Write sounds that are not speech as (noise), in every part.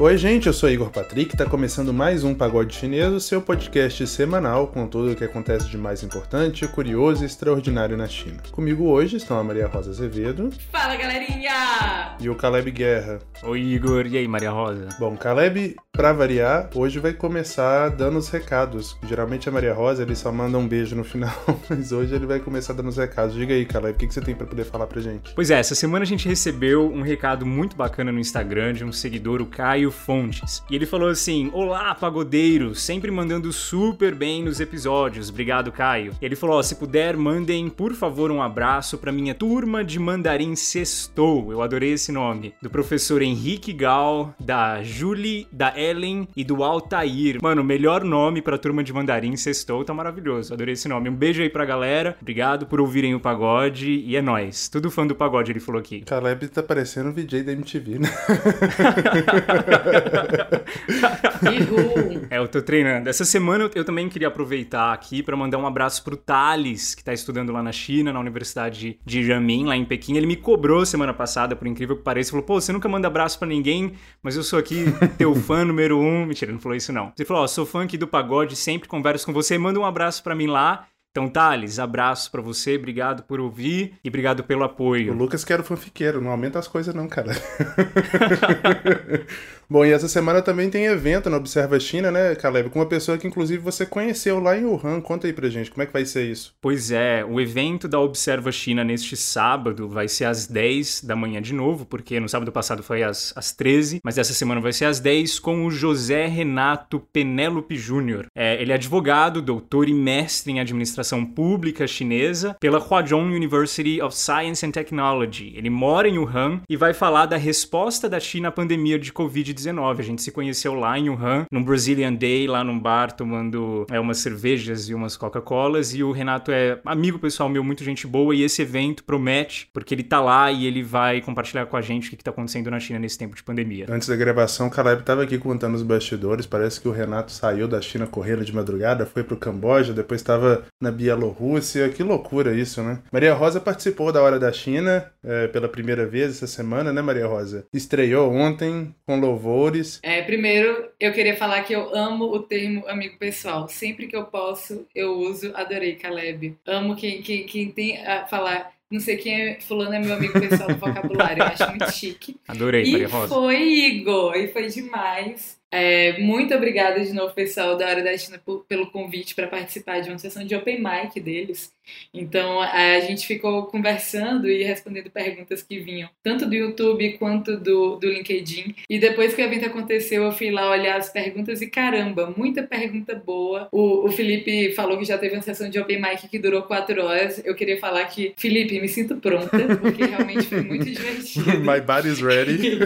Oi, gente, eu sou Igor Patrick, tá começando mais um Pagode Chinês, o seu podcast semanal com tudo o que acontece de mais importante, curioso e extraordinário na China. Comigo hoje estão a Maria Rosa Azevedo. Fala, galerinha! E o Caleb Guerra. Oi, Igor. E aí, Maria Rosa? Bom, Caleb, pra variar, hoje vai começar dando os recados. Geralmente a Maria Rosa, ele só manda um beijo no final, (laughs) mas hoje ele vai começar dando os recados. Diga aí, Caleb, o que, você tem para poder falar pra gente? Pois é, essa semana a gente recebeu um recado muito bacana no Instagram de um seguidor, o Caio Fontes. E ele falou assim: Olá, pagodeiro, sempre mandando super bem nos episódios. Obrigado, Caio. E ele falou: oh, se puder, mandem, por favor, um abraço pra minha turma de mandarim sextou. Eu adorei esse nome. Do professor Henrique Gal, da Julie, da Ellen e do Altair. Mano, melhor nome pra turma de mandarim sextou, tá maravilhoso. Adorei esse nome. Um beijo aí pra galera. Obrigado por ouvirem o pagode e é nóis. Tudo fã do pagode, ele falou aqui. Caleb tá parecendo um VJ da MTV, né? (laughs) é, eu tô treinando. Essa semana eu também queria aproveitar aqui para mandar um abraço pro Thales, que tá estudando lá na China, na Universidade de Jiamin, lá em Pequim. Ele me cobrou semana passada, por incrível que pareça, falou: pô, você nunca manda abraço para ninguém, mas eu sou aqui teu fã (laughs) número um. Mentira, não falou isso não. Ele falou: ó, sou fã aqui do pagode, sempre converso com você, manda um abraço para mim lá. Então, Thales, abraço para você, obrigado por ouvir e obrigado pelo apoio. O Lucas quer o fanfiqueiro, não aumenta as coisas não, cara. (laughs) Bom, e essa semana também tem evento na Observa China, né, Caleb? Com uma pessoa que inclusive você conheceu lá em Wuhan. Conta aí pra gente, como é que vai ser isso? Pois é, o evento da Observa China neste sábado vai ser às 10 da manhã de novo, porque no sábado passado foi às, às 13, mas essa semana vai ser às 10 com o José Renato Penélope Júnior. É, ele é advogado, doutor e mestre em administração pública chinesa pela Huazhong University of Science and Technology. Ele mora em Wuhan e vai falar da resposta da China à pandemia de Covid-19 2019. A gente se conheceu lá em Wuhan, num Brazilian Day, lá num bar, tomando é, umas cervejas e umas Coca-Colas. E o Renato é amigo pessoal meu, muito gente boa. E esse evento promete, porque ele tá lá e ele vai compartilhar com a gente o que, que tá acontecendo na China nesse tempo de pandemia. Antes da gravação, o Caleb tava aqui contando os bastidores. Parece que o Renato saiu da China correndo de madrugada, foi pro Camboja, depois estava na Bielorrússia. Que loucura isso, né? Maria Rosa participou da Hora da China é, pela primeira vez essa semana, né, Maria Rosa? Estreou ontem com louvor louvores. É, primeiro, eu queria falar que eu amo o termo amigo pessoal. Sempre que eu posso, eu uso. Adorei, Caleb. Amo quem, quem, quem tem a falar não sei quem é, fulano é meu amigo pessoal do vocabulário, eu acho muito chique. Adorei, e Maria Rosa. foi Igor, e foi demais. É, muito obrigada de novo, pessoal da Hora da China, pelo convite para participar de uma sessão de open mic deles. Então, a gente ficou conversando e respondendo perguntas que vinham, tanto do YouTube quanto do, do LinkedIn. E depois que o evento aconteceu, eu fui lá olhar as perguntas e caramba, muita pergunta boa. O, o Felipe falou que já teve uma sessão de open mic que durou quatro horas. Eu queria falar que, Felipe, me sinto pronta, porque realmente foi muito (laughs) divertido. My body's ready.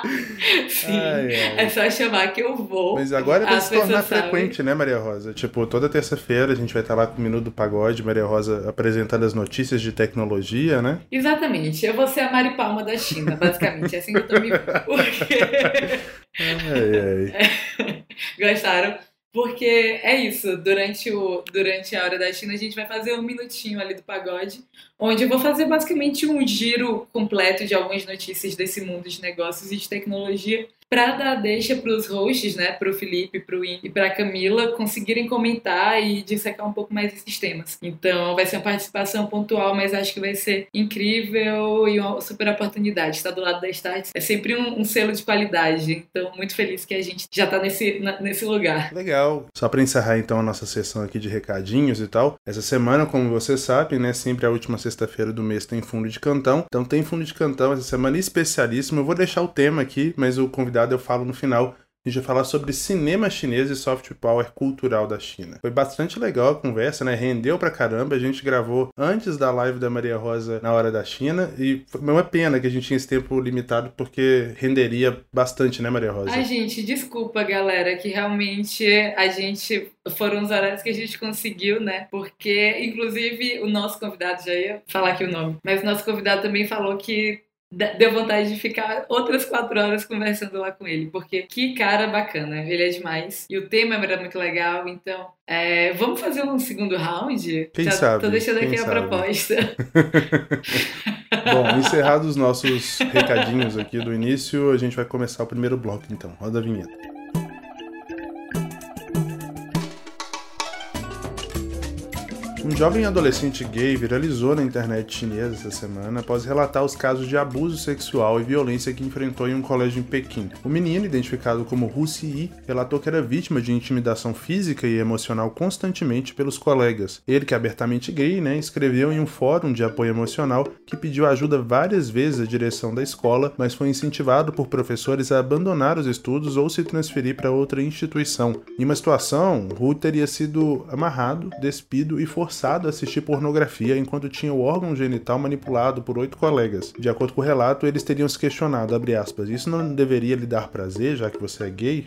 (laughs) (laughs) Sim, ai, ai. é só chamar que eu vou. Mas agora vai se tornar frequente, né, Maria Rosa? Tipo, toda terça-feira a gente vai estar lá com o Minuto do Pagode, Maria Rosa apresentando as notícias de tecnologia, né? Exatamente. Eu vou ser a Mari Palma da China, basicamente. É assim que eu tô me. (laughs) (laughs) Porque... ai, ai. Gostaram? Porque é isso, durante, o, durante a hora da China a gente vai fazer um minutinho ali do pagode, onde eu vou fazer basicamente um giro completo de algumas notícias desse mundo de negócios e de tecnologia para dar deixa para os hosts, né, para o Felipe, para o e para a Camila conseguirem comentar e dissecar um pouco mais esses temas. Então vai ser uma participação pontual, mas acho que vai ser incrível e uma super oportunidade. Estar do lado da Start é sempre um, um selo de qualidade. Então muito feliz que a gente já está nesse, nesse lugar. Legal. Só para encerrar então a nossa sessão aqui de recadinhos e tal. Essa semana, como vocês sabem, né, sempre a última sexta-feira do mês tem fundo de cantão. Então tem fundo de cantão essa semana especialíssimo. Eu vou deixar o tema aqui, mas o convidado convidado eu falo no final. A gente vai falar sobre cinema chinês e soft power cultural da China. Foi bastante legal a conversa, né? Rendeu pra caramba. A gente gravou antes da live da Maria Rosa na hora da China. E foi uma pena que a gente tinha esse tempo limitado, porque renderia bastante, né, Maria Rosa? Ai, gente, desculpa, galera, que realmente a gente. Foram os horários que a gente conseguiu, né? Porque, inclusive, o nosso convidado, já ia falar aqui o nome, mas o nosso convidado também falou que deu vontade de ficar outras quatro horas conversando lá com ele, porque que cara bacana, ele é demais. E o tema era muito legal, então é, vamos fazer um segundo round? Quem Já sabe? Tô deixando aqui a sabe? proposta. (laughs) (laughs) Bom, encerrados os nossos recadinhos aqui do início, a gente vai começar o primeiro bloco então. Roda a vinheta. Um jovem adolescente gay viralizou na internet chinesa essa semana após relatar os casos de abuso sexual e violência que enfrentou em um colégio em Pequim. O menino, identificado como Hu Yi, relatou que era vítima de intimidação física e emocional constantemente pelos colegas. Ele, que é abertamente gay, né, escreveu em um fórum de apoio emocional que pediu ajuda várias vezes à direção da escola, mas foi incentivado por professores a abandonar os estudos ou se transferir para outra instituição. Em uma situação, Hu teria sido amarrado, despido e forçado a assistir pornografia enquanto tinha o órgão genital manipulado por oito colegas. De acordo com o relato, eles teriam se questionado, aspas, isso não deveria lhe dar prazer, já que você é gay.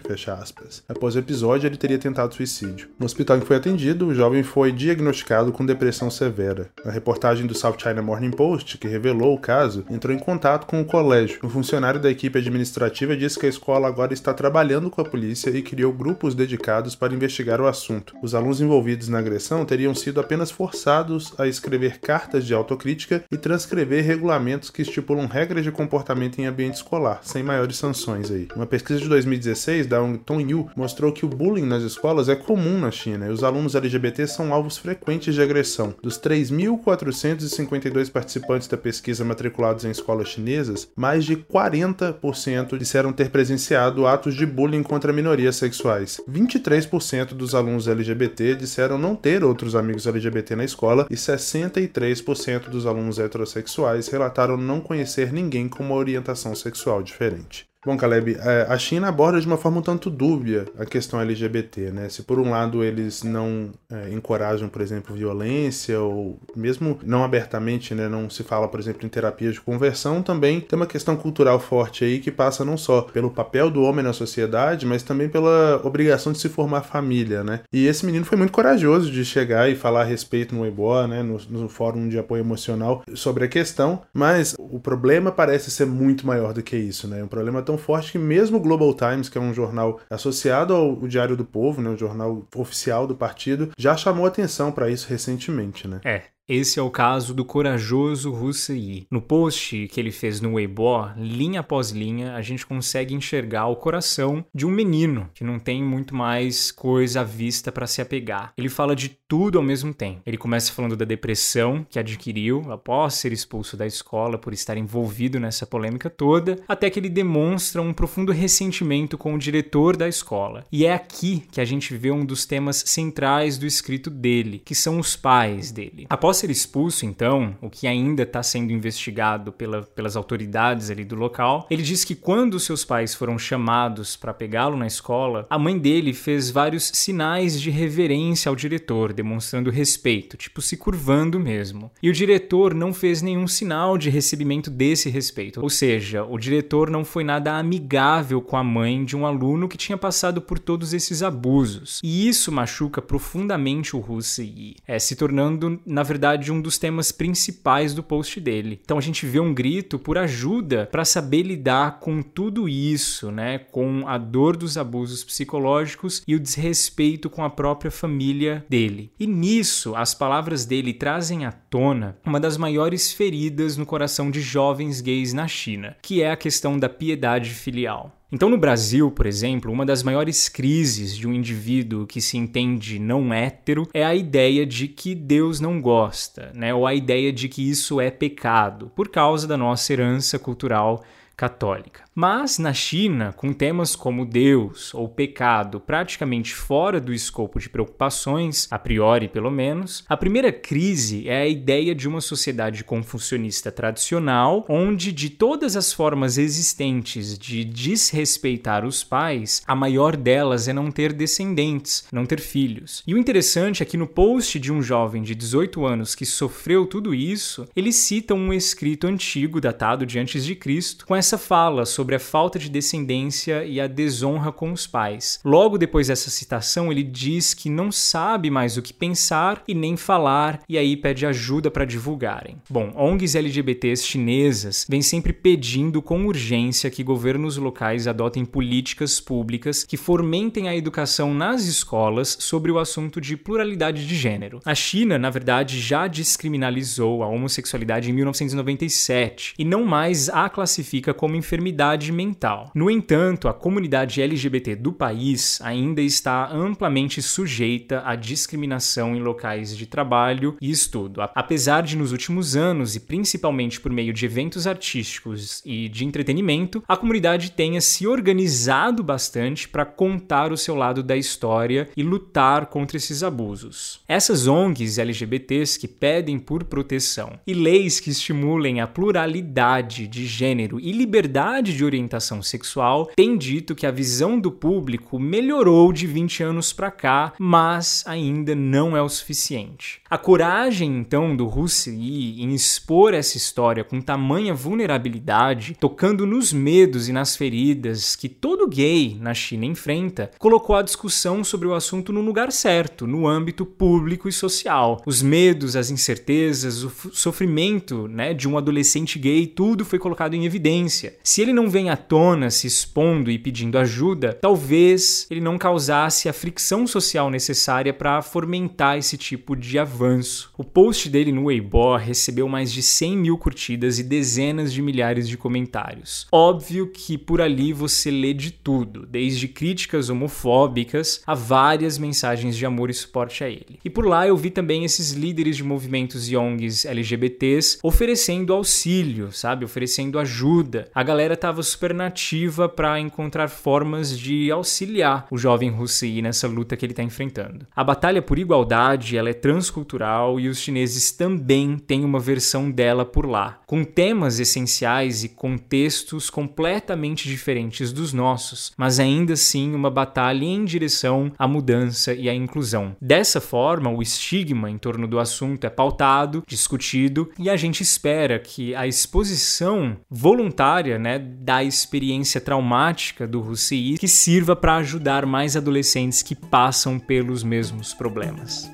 Após o episódio, ele teria tentado suicídio. No hospital em que foi atendido, o jovem foi diagnosticado com depressão severa. A reportagem do South China Morning Post, que revelou o caso, entrou em contato com o colégio. Um funcionário da equipe administrativa disse que a escola agora está trabalhando com a polícia e criou grupos dedicados para investigar o assunto. Os alunos envolvidos na agressão teriam sido apenas apenas forçados a escrever cartas de autocrítica e transcrever regulamentos que estipulam regras de comportamento em ambiente escolar, sem maiores sanções aí. Uma pesquisa de 2016 da Tongyu mostrou que o bullying nas escolas é comum na China e os alunos LGBT são alvos frequentes de agressão. Dos 3.452 participantes da pesquisa matriculados em escolas chinesas, mais de 40% disseram ter presenciado atos de bullying contra minorias sexuais. 23% dos alunos LGBT disseram não ter outros amigos LGBT LGBT na escola e 63% dos alunos heterossexuais relataram não conhecer ninguém com uma orientação sexual diferente. Bom, Caleb, é, a China aborda de uma forma um tanto dúbia a questão LGBT, né? Se por um lado eles não é, encorajam, por exemplo, violência, ou mesmo não abertamente, né, não se fala, por exemplo, em terapia de conversão, também tem uma questão cultural forte aí que passa não só pelo papel do homem na sociedade, mas também pela obrigação de se formar família, né? E esse menino foi muito corajoso de chegar e falar a respeito no Weibo, né, no, no fórum de apoio emocional sobre a questão, mas o problema parece ser muito maior do que isso, né? Um problema tão tão forte que mesmo o Global Times, que é um jornal associado ao Diário do Povo, né, o jornal oficial do partido, já chamou atenção para isso recentemente, né? É, esse é o caso do corajoso Hussein. No post que ele fez no Weibo, linha após linha, a gente consegue enxergar o coração de um menino que não tem muito mais coisa à vista para se apegar. Ele fala de tudo ao mesmo tempo. Ele começa falando da depressão que adquiriu após ser expulso da escola por estar envolvido nessa polêmica toda, até que ele demonstra um profundo ressentimento com o diretor da escola. E é aqui que a gente vê um dos temas centrais do escrito dele, que são os pais dele. Após ser expulso, então, o que ainda está sendo investigado pela, pelas autoridades ali do local, ele diz que quando seus pais foram chamados para pegá-lo na escola, a mãe dele fez vários sinais de reverência ao diretor, demonstrando respeito, tipo se curvando mesmo. E o diretor não fez nenhum sinal de recebimento desse respeito, ou seja, o diretor não foi nada amigável com a mãe de um aluno que tinha passado por todos esses abusos. E isso machuca profundamente o Hussein, é, se tornando, na verdade, um dos temas principais do post dele. Então a gente vê um grito por ajuda para saber lidar com tudo isso, né? Com a dor dos abusos psicológicos e o desrespeito com a própria família dele. E nisso, as palavras dele trazem à tona uma das maiores feridas no coração de jovens gays na China, que é a questão da piedade filial. Então, no Brasil, por exemplo, uma das maiores crises de um indivíduo que se entende não hétero é a ideia de que Deus não gosta, né? ou a ideia de que isso é pecado, por causa da nossa herança cultural católica. Mas na China, com temas como Deus ou pecado praticamente fora do escopo de preocupações, a priori pelo menos, a primeira crise é a ideia de uma sociedade confucionista tradicional, onde de todas as formas existentes de desrespeitar os pais, a maior delas é não ter descendentes, não ter filhos. E o interessante é que no post de um jovem de 18 anos que sofreu tudo isso, ele cita um escrito antigo datado de antes de Cristo com essa fala sobre a falta de descendência e a desonra com os pais. Logo depois dessa citação, ele diz que não sabe mais o que pensar e nem falar, e aí pede ajuda para divulgarem. Bom, ONGs LGBTs chinesas vêm sempre pedindo com urgência que governos locais adotem políticas públicas que fomentem a educação nas escolas sobre o assunto de pluralidade de gênero. A China, na verdade, já descriminalizou a homossexualidade em 1997 e não mais a classifica como enfermidade mental. No entanto, a comunidade LGBT do país ainda está amplamente sujeita à discriminação em locais de trabalho e estudo. Apesar de nos últimos anos, e principalmente por meio de eventos artísticos e de entretenimento, a comunidade tenha se organizado bastante para contar o seu lado da história e lutar contra esses abusos. Essas ONGs LGBTs que pedem por proteção e leis que estimulem a pluralidade de gênero e liberdade de orientação sexual têm dito que a visão do público melhorou de 20 anos para cá, mas ainda não é o suficiente. A coragem então do Hussein em expor essa história com tamanha vulnerabilidade, tocando nos medos e nas feridas que todo gay na China enfrenta, colocou a discussão sobre o assunto no lugar certo, no âmbito público e social. Os medos, as incertezas, o sofrimento né, de um adolescente gay, tudo foi colocado em evidência. Se ele não vem à tona se expondo e pedindo ajuda, talvez ele não causasse a fricção social necessária para fomentar esse tipo de avanço. O post dele no Weibo recebeu mais de 100 mil curtidas e dezenas de milhares de comentários. Óbvio que por ali você lê de tudo, desde críticas homofóbicas a várias mensagens de amor e suporte a ele. E por lá eu vi também esses líderes de movimentos e ONGs LGBTs oferecendo auxílio, sabe? Oferecendo ajuda. A galera tava super nativa para encontrar formas de auxiliar o jovem Hussein nessa luta que ele está enfrentando. A batalha por igualdade, ela é transcultural e os chineses também têm uma versão dela por lá, com temas essenciais e contextos completamente diferentes dos nossos, mas ainda assim uma batalha em direção à mudança e à inclusão. Dessa forma, o estigma em torno do assunto é pautado, discutido e a gente espera que a exposição voluntária, né, da experiência traumática do Hussein que sirva para ajudar mais adolescentes que passam pelos mesmos problemas.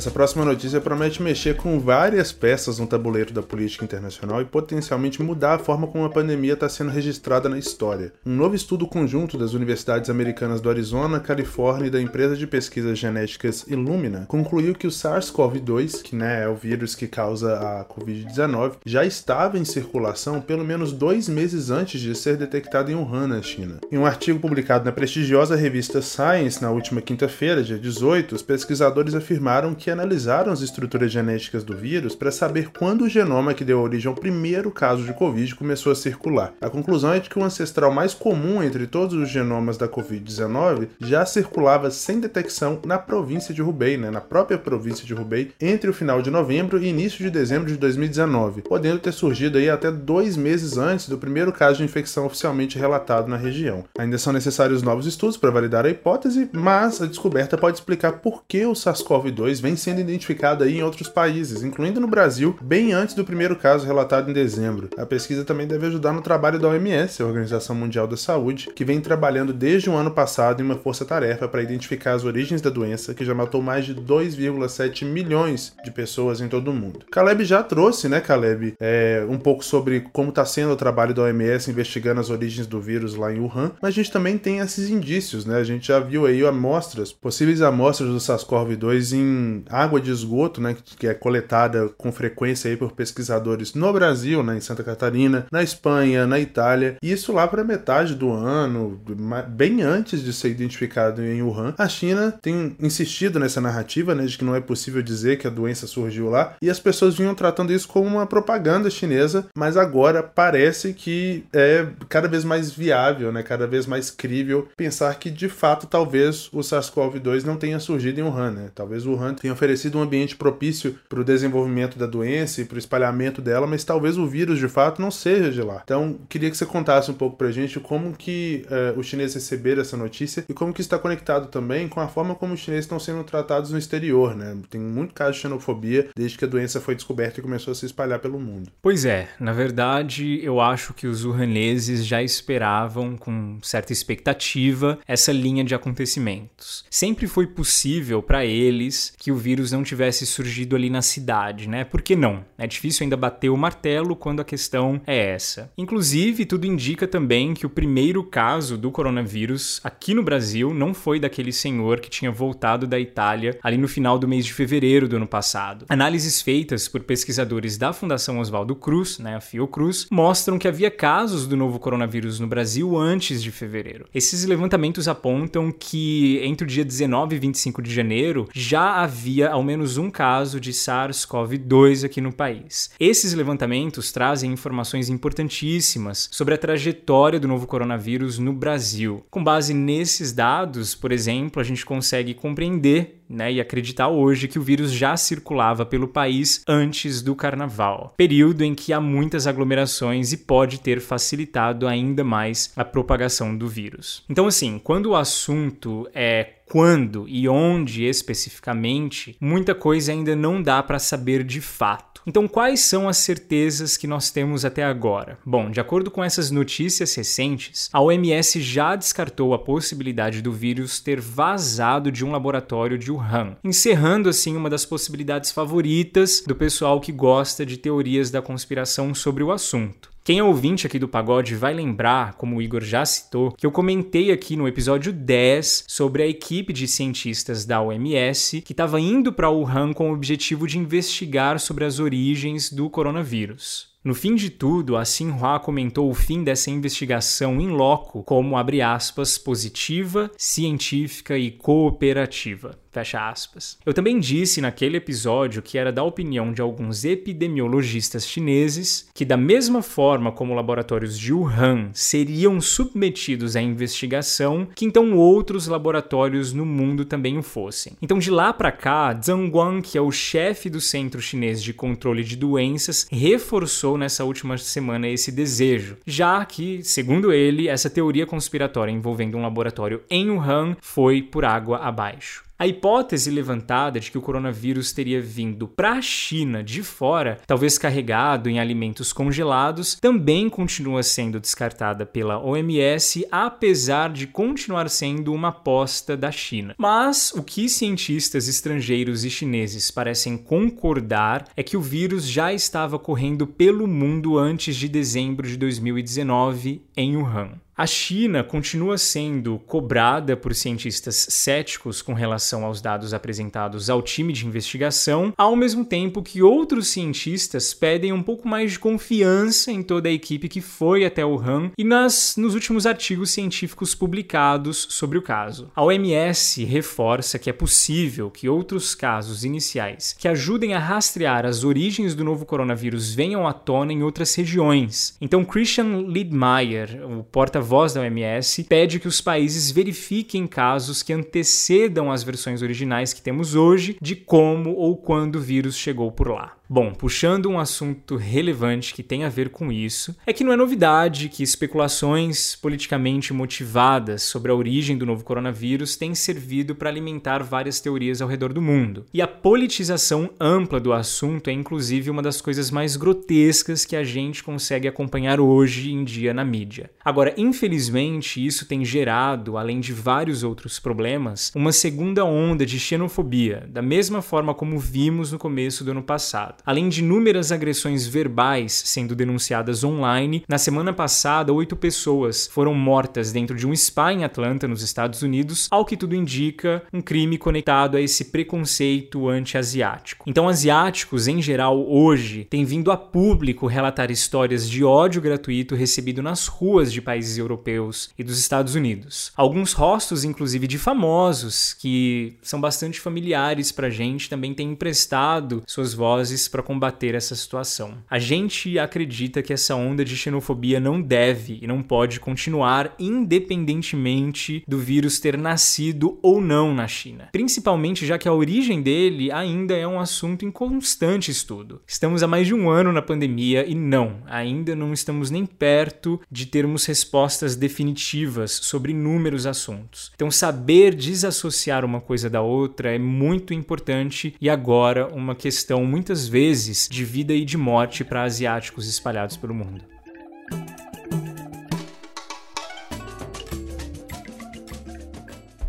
Essa próxima notícia promete mexer com várias peças no tabuleiro da política internacional e potencialmente mudar a forma como a pandemia está sendo registrada na história. Um novo estudo conjunto das universidades americanas do Arizona, Califórnia e da empresa de pesquisas genéticas Illumina concluiu que o SARS-CoV-2, que né, é o vírus que causa a Covid-19, já estava em circulação pelo menos dois meses antes de ser detectado em Wuhan, na China. Em um artigo publicado na prestigiosa revista Science na última quinta-feira, dia 18, os pesquisadores afirmaram que analisaram as estruturas genéticas do vírus para saber quando o genoma que deu origem ao primeiro caso de Covid começou a circular. A conclusão é de que o ancestral mais comum entre todos os genomas da Covid-19 já circulava sem detecção na província de Hubei, né, na própria província de Hubei, entre o final de novembro e início de dezembro de 2019, podendo ter surgido aí até dois meses antes do primeiro caso de infecção oficialmente relatado na região. Ainda são necessários novos estudos para validar a hipótese, mas a descoberta pode explicar por que o SARS-CoV-2 vem sendo identificado aí em outros países, incluindo no Brasil, bem antes do primeiro caso relatado em dezembro. A pesquisa também deve ajudar no trabalho da OMS, a Organização Mundial da Saúde, que vem trabalhando desde o ano passado em uma força-tarefa para identificar as origens da doença, que já matou mais de 2,7 milhões de pessoas em todo o mundo. Caleb já trouxe, né, Caleb, é, um pouco sobre como está sendo o trabalho da OMS investigando as origens do vírus lá em Wuhan, mas a gente também tem esses indícios, né? A gente já viu aí amostras, possíveis amostras do SARS-CoV-2 em água de esgoto, né, que é coletada com frequência aí por pesquisadores no Brasil, né, em Santa Catarina, na Espanha, na Itália, e isso lá para metade do ano, bem antes de ser identificado em Wuhan. A China tem insistido nessa narrativa, né, de que não é possível dizer que a doença surgiu lá, e as pessoas vinham tratando isso como uma propaganda chinesa, mas agora parece que é cada vez mais viável, né, cada vez mais crível pensar que de fato talvez o SARS-CoV-2 não tenha surgido em Wuhan, né? Talvez Wuhan tenha tem oferecido um ambiente propício para o desenvolvimento da doença e para o espalhamento dela, mas talvez o vírus de fato não seja de lá. Então, queria que você contasse um pouco para a gente como que uh, os chineses receberam essa notícia e como que está conectado também com a forma como os chineses estão sendo tratados no exterior, né? Tem muito caso de xenofobia desde que a doença foi descoberta e começou a se espalhar pelo mundo. Pois é, na verdade, eu acho que os wuhaneses já esperavam com certa expectativa essa linha de acontecimentos. Sempre foi possível para eles que o vírus não tivesse surgido ali na cidade, né? Por que não? É difícil ainda bater o martelo quando a questão é essa. Inclusive, tudo indica também que o primeiro caso do coronavírus aqui no Brasil não foi daquele senhor que tinha voltado da Itália ali no final do mês de fevereiro do ano passado. Análises feitas por pesquisadores da Fundação Oswaldo Cruz, né, a Fiocruz, mostram que havia casos do novo coronavírus no Brasil antes de fevereiro. Esses levantamentos apontam que entre o dia 19 e 25 de janeiro já havia ao menos um caso de SARS-CoV-2 aqui no país. Esses levantamentos trazem informações importantíssimas sobre a trajetória do novo coronavírus no Brasil. Com base nesses dados, por exemplo, a gente consegue compreender né, e acreditar hoje que o vírus já circulava pelo país antes do carnaval, período em que há muitas aglomerações e pode ter facilitado ainda mais a propagação do vírus. Então, assim, quando o assunto é quando e onde especificamente, muita coisa ainda não dá para saber de fato. Então, quais são as certezas que nós temos até agora? Bom, de acordo com essas notícias recentes, a OMS já descartou a possibilidade do vírus ter vazado de um laboratório de Wuhan, encerrando assim uma das possibilidades favoritas do pessoal que gosta de teorias da conspiração sobre o assunto. Quem é ouvinte aqui do Pagode vai lembrar, como o Igor já citou, que eu comentei aqui no episódio 10 sobre a equipe de cientistas da OMS que estava indo para Wuhan com o objetivo de investigar sobre as origens do coronavírus. No fim de tudo, a Xinhua comentou o fim dessa investigação em loco como, abre aspas, positiva, científica e cooperativa. Fecha aspas. Eu também disse naquele episódio que era da opinião de alguns epidemiologistas chineses que, da mesma forma como laboratórios de Wuhan seriam submetidos à investigação, que então outros laboratórios no mundo também o fossem. Então, de lá para cá, Zhang Guang, que é o chefe do Centro Chinês de Controle de Doenças, reforçou nessa última semana esse desejo, já que, segundo ele, essa teoria conspiratória envolvendo um laboratório em Wuhan foi por água abaixo. A hipótese levantada de que o coronavírus teria vindo para a China de fora, talvez carregado em alimentos congelados, também continua sendo descartada pela OMS, apesar de continuar sendo uma aposta da China. Mas o que cientistas estrangeiros e chineses parecem concordar é que o vírus já estava correndo pelo mundo antes de dezembro de 2019 em Wuhan. A China continua sendo cobrada por cientistas céticos com relação aos dados apresentados ao time de investigação, ao mesmo tempo que outros cientistas pedem um pouco mais de confiança em toda a equipe que foi até Wuhan e nas, nos últimos artigos científicos publicados sobre o caso. A OMS reforça que é possível que outros casos iniciais que ajudem a rastrear as origens do novo coronavírus venham à tona em outras regiões. Então, Christian Liedmayer, o porta voz da OMS, pede que os países verifiquem casos que antecedam as versões originais que temos hoje de como ou quando o vírus chegou por lá. Bom, puxando um assunto relevante que tem a ver com isso, é que não é novidade que especulações politicamente motivadas sobre a origem do novo coronavírus têm servido para alimentar várias teorias ao redor do mundo. E a politização ampla do assunto é inclusive uma das coisas mais grotescas que a gente consegue acompanhar hoje em dia na mídia. Agora, infelizmente, isso tem gerado, além de vários outros problemas, uma segunda onda de xenofobia, da mesma forma como vimos no começo do ano passado. Além de inúmeras agressões verbais sendo denunciadas online, na semana passada, oito pessoas foram mortas dentro de um spa em Atlanta, nos Estados Unidos, ao que tudo indica um crime conectado a esse preconceito anti-asiático. Então, asiáticos, em geral, hoje, têm vindo a público relatar histórias de ódio gratuito recebido nas ruas de países europeus e dos Estados Unidos. Alguns rostos, inclusive, de famosos que são bastante familiares pra gente, também têm emprestado suas vozes para combater essa situação. A gente acredita que essa onda de xenofobia não deve e não pode continuar independentemente do vírus ter nascido ou não na China, principalmente já que a origem dele ainda é um assunto em constante estudo. Estamos há mais de um ano na pandemia e não, ainda não estamos nem perto de termos respostas definitivas sobre inúmeros assuntos. Então, saber desassociar uma coisa da outra é muito importante e agora uma questão muitas vezes de vida e de morte para asiáticos espalhados pelo mundo.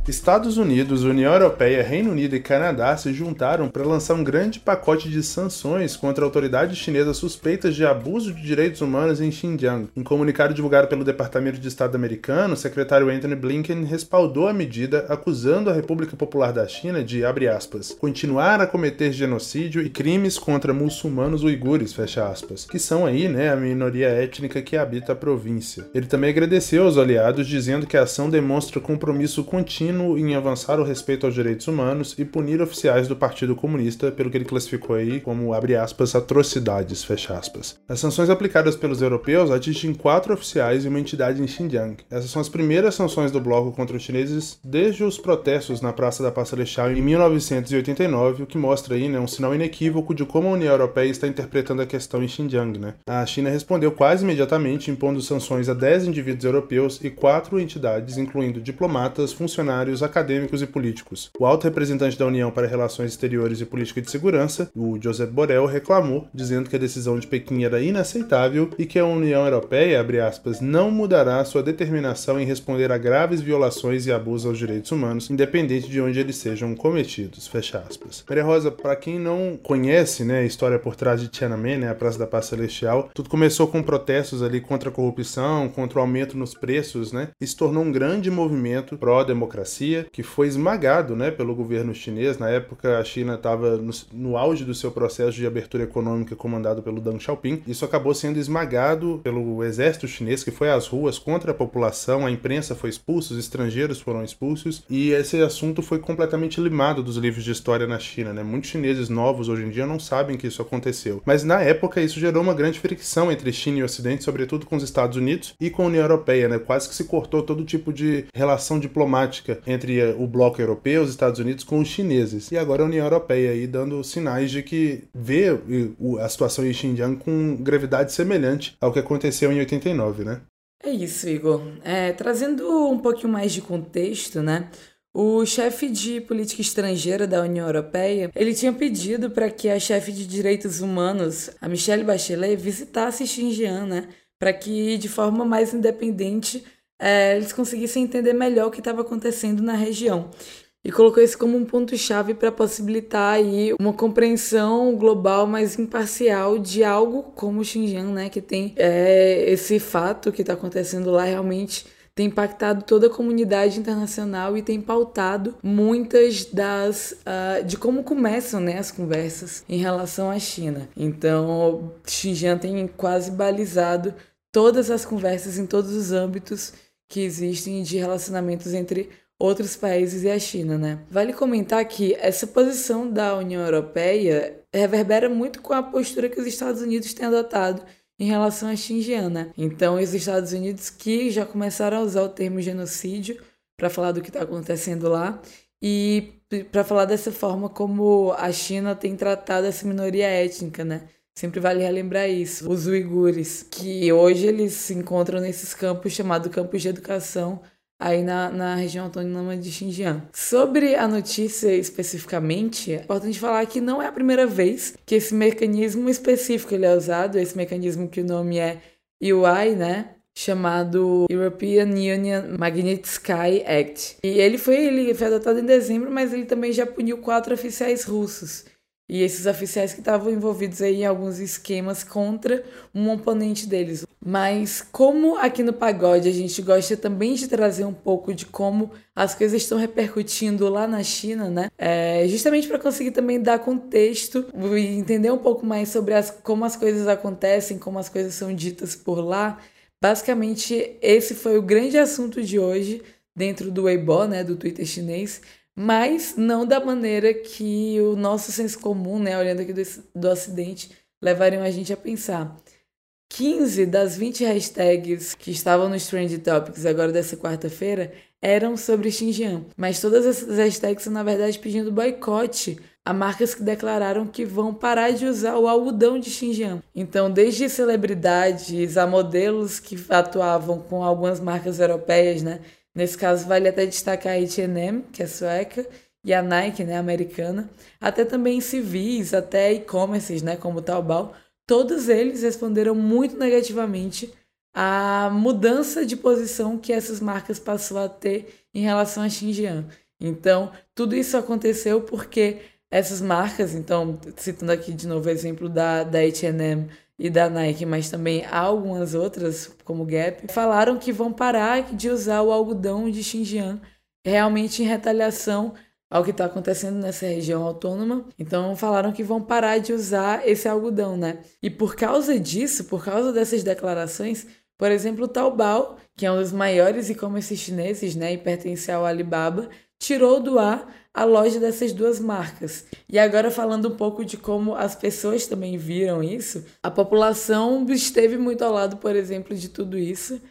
Estados Unidos, União Europeia, Reino Unido e Canadá se juntaram para lançar um grande pacote de sanções contra autoridades chinesas suspeitas de abuso de direitos humanos em Xinjiang. Em comunicado divulgado pelo Departamento de Estado americano, o secretário Anthony Blinken respaldou a medida, acusando a República Popular da China de, abre aspas, continuar a cometer genocídio e crimes contra muçulmanos uigures, fecha aspas, que são aí, né, a minoria étnica que habita a província. Ele também agradeceu aos aliados, dizendo que a ação demonstra compromisso contínuo contínuo em avançar o respeito aos direitos humanos e punir oficiais do Partido Comunista pelo que ele classificou aí como, abre aspas, atrocidades, fecha aspas. As sanções aplicadas pelos europeus atingem quatro oficiais e uma entidade em Xinjiang. Essas são as primeiras sanções do bloco contra os chineses desde os protestos na Praça da Paz Celestial em 1989, o que mostra aí né, um sinal inequívoco de como a União Europeia está interpretando a questão em Xinjiang. Né? A China respondeu quase imediatamente impondo sanções a 10 indivíduos europeus e quatro entidades, incluindo diplomatas, funcionários funcionários, acadêmicos e políticos. O alto representante da União para Relações Exteriores e Política de Segurança, o Josep Borrell, reclamou, dizendo que a decisão de Pequim era inaceitável e que a União Europeia, aspas, não mudará sua determinação em responder a graves violações e abusos aos direitos humanos, independente de onde eles sejam cometidos, fecha aspas. Maria Rosa, para quem não conhece né, a história por trás de Tiananmen, né, a Praça da Paz Celestial, tudo começou com protestos ali contra a corrupção, contra o aumento nos preços, né, e se tornou um grande movimento pró-democracia democracia, que foi esmagado né, pelo governo chinês. Na época, a China estava no, no, auge do seu processo de abertura econômica comandado pelo Deng Xiaoping. Isso acabou sendo esmagado pelo exército chinês, que foi às ruas contra a população, a imprensa foi expulsa, os estrangeiros foram expulsos, e esse assunto foi completamente limado dos livros de história na China. Né? Muitos chineses novos hoje em dia não sabem que isso aconteceu. Mas na época, isso gerou uma grande fricção entre China e Ocidente, sobretudo com os Estados Unidos e com a União Europeia. Né? Quase que se cortou todo tipo de relação diplomática entre o bloco europeu, os Estados Unidos, com os chineses. E agora a União Europeia aí dando sinais de que vê a situação em Xinjiang com gravidade semelhante ao que aconteceu em 89, né? É isso, Igor. É, trazendo um pouquinho mais de contexto, né? O chefe de política estrangeira da União Europeia, ele tinha pedido para que a chefe de direitos humanos, a Michelle Bachelet, visitasse Xinjiang, né? Para que de forma mais independente é, eles conseguissem entender melhor o que estava acontecendo na região. E colocou isso como um ponto-chave para possibilitar aí uma compreensão global mais imparcial de algo como o Xinjiang, né, que tem é, esse fato que está acontecendo lá realmente tem impactado toda a comunidade internacional e tem pautado muitas das uh, de como começam né, as conversas em relação à China. Então, Xinjiang tem quase balizado todas as conversas em todos os âmbitos que existem de relacionamentos entre outros países e a China, né? Vale comentar que essa posição da União Europeia reverbera muito com a postura que os Estados Unidos têm adotado em relação à Xinjiang, né? Então, os Estados Unidos que já começaram a usar o termo genocídio para falar do que está acontecendo lá e para falar dessa forma como a China tem tratado essa minoria étnica, né? Sempre vale relembrar isso. Os uigures, que hoje eles se encontram nesses campos chamados campos de educação, aí na, na região autônoma de Xinjiang. Sobre a notícia especificamente, é importante falar que não é a primeira vez que esse mecanismo específico ele é usado, esse mecanismo que o nome é UI, né? chamado European Union Magnitsky Act. E ele foi, ele foi adotado em dezembro, mas ele também já puniu quatro oficiais russos e esses oficiais que estavam envolvidos aí em alguns esquemas contra um oponente deles. Mas como aqui no Pagode a gente gosta também de trazer um pouco de como as coisas estão repercutindo lá na China, né? É, justamente para conseguir também dar contexto e entender um pouco mais sobre as, como as coisas acontecem, como as coisas são ditas por lá. Basicamente, esse foi o grande assunto de hoje dentro do Weibo, né, do Twitter chinês, mas não da maneira que o nosso senso comum, né, olhando aqui do, do Ocidente, levariam a gente a pensar. 15 das 20 hashtags que estavam nos Trend Topics agora dessa quarta-feira eram sobre Xinjiang, mas todas essas hashtags são na verdade pedindo boicote a marcas que declararam que vão parar de usar o algodão de Xinjiang. Então, desde celebridades a modelos que atuavam com algumas marcas europeias, né? Nesse caso, vale até destacar a H&M, que é sueca, e a Nike, né, americana, até também civis, até e-commerces, né, como Taobao, todos eles responderam muito negativamente à mudança de posição que essas marcas passou a ter em relação a Xinjiang. Então, tudo isso aconteceu porque essas marcas, então, citando aqui de novo o exemplo da, da H&M e da Nike, mas também algumas outras, como Gap, falaram que vão parar de usar o algodão de Xinjiang realmente em retaliação ao que está acontecendo nessa região autônoma. Então falaram que vão parar de usar esse algodão, né? E por causa disso, por causa dessas declarações, por exemplo, o Taobao, que é um dos maiores e-commerce chineses, né, e pertence ao Alibaba, tirou do ar a loja dessas duas marcas. E agora falando um pouco de como as pessoas também viram isso, a população esteve muito ao lado, por exemplo, de tudo isso,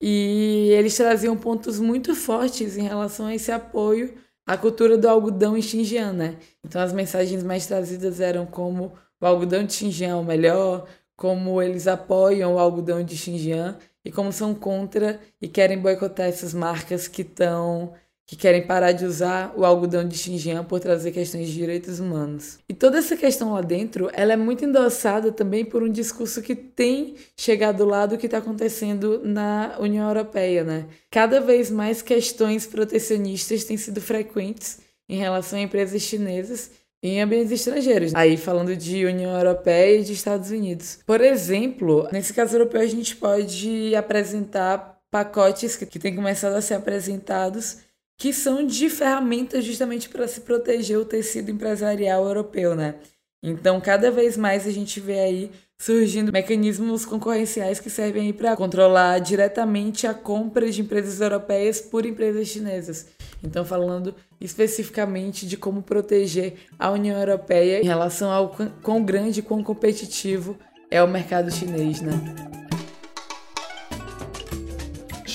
e eles traziam pontos muito fortes em relação a esse apoio à cultura do algodão em Xinjiang, né? Então as mensagens mais trazidas eram como o algodão de Xinjiang é o melhor, como eles apoiam o algodão de Xinjiang e como são contra e querem boicotar essas marcas que estão que querem parar de usar o algodão de Xinjiang por trazer questões de direitos humanos. E toda essa questão lá dentro, ela é muito endossada também por um discurso que tem chegado lá do que está acontecendo na União Europeia, né? Cada vez mais questões protecionistas têm sido frequentes em relação a empresas chinesas em ambientes estrangeiros. Aí falando de União Europeia e de Estados Unidos. Por exemplo, nesse caso europeu a gente pode apresentar pacotes que, que têm começado a ser apresentados que são de ferramentas justamente para se proteger o tecido empresarial europeu, né? Então, cada vez mais a gente vê aí surgindo mecanismos concorrenciais que servem aí para controlar diretamente a compra de empresas europeias por empresas chinesas. Então, falando especificamente de como proteger a União Europeia em relação ao quão grande e quão competitivo é o mercado chinês, né?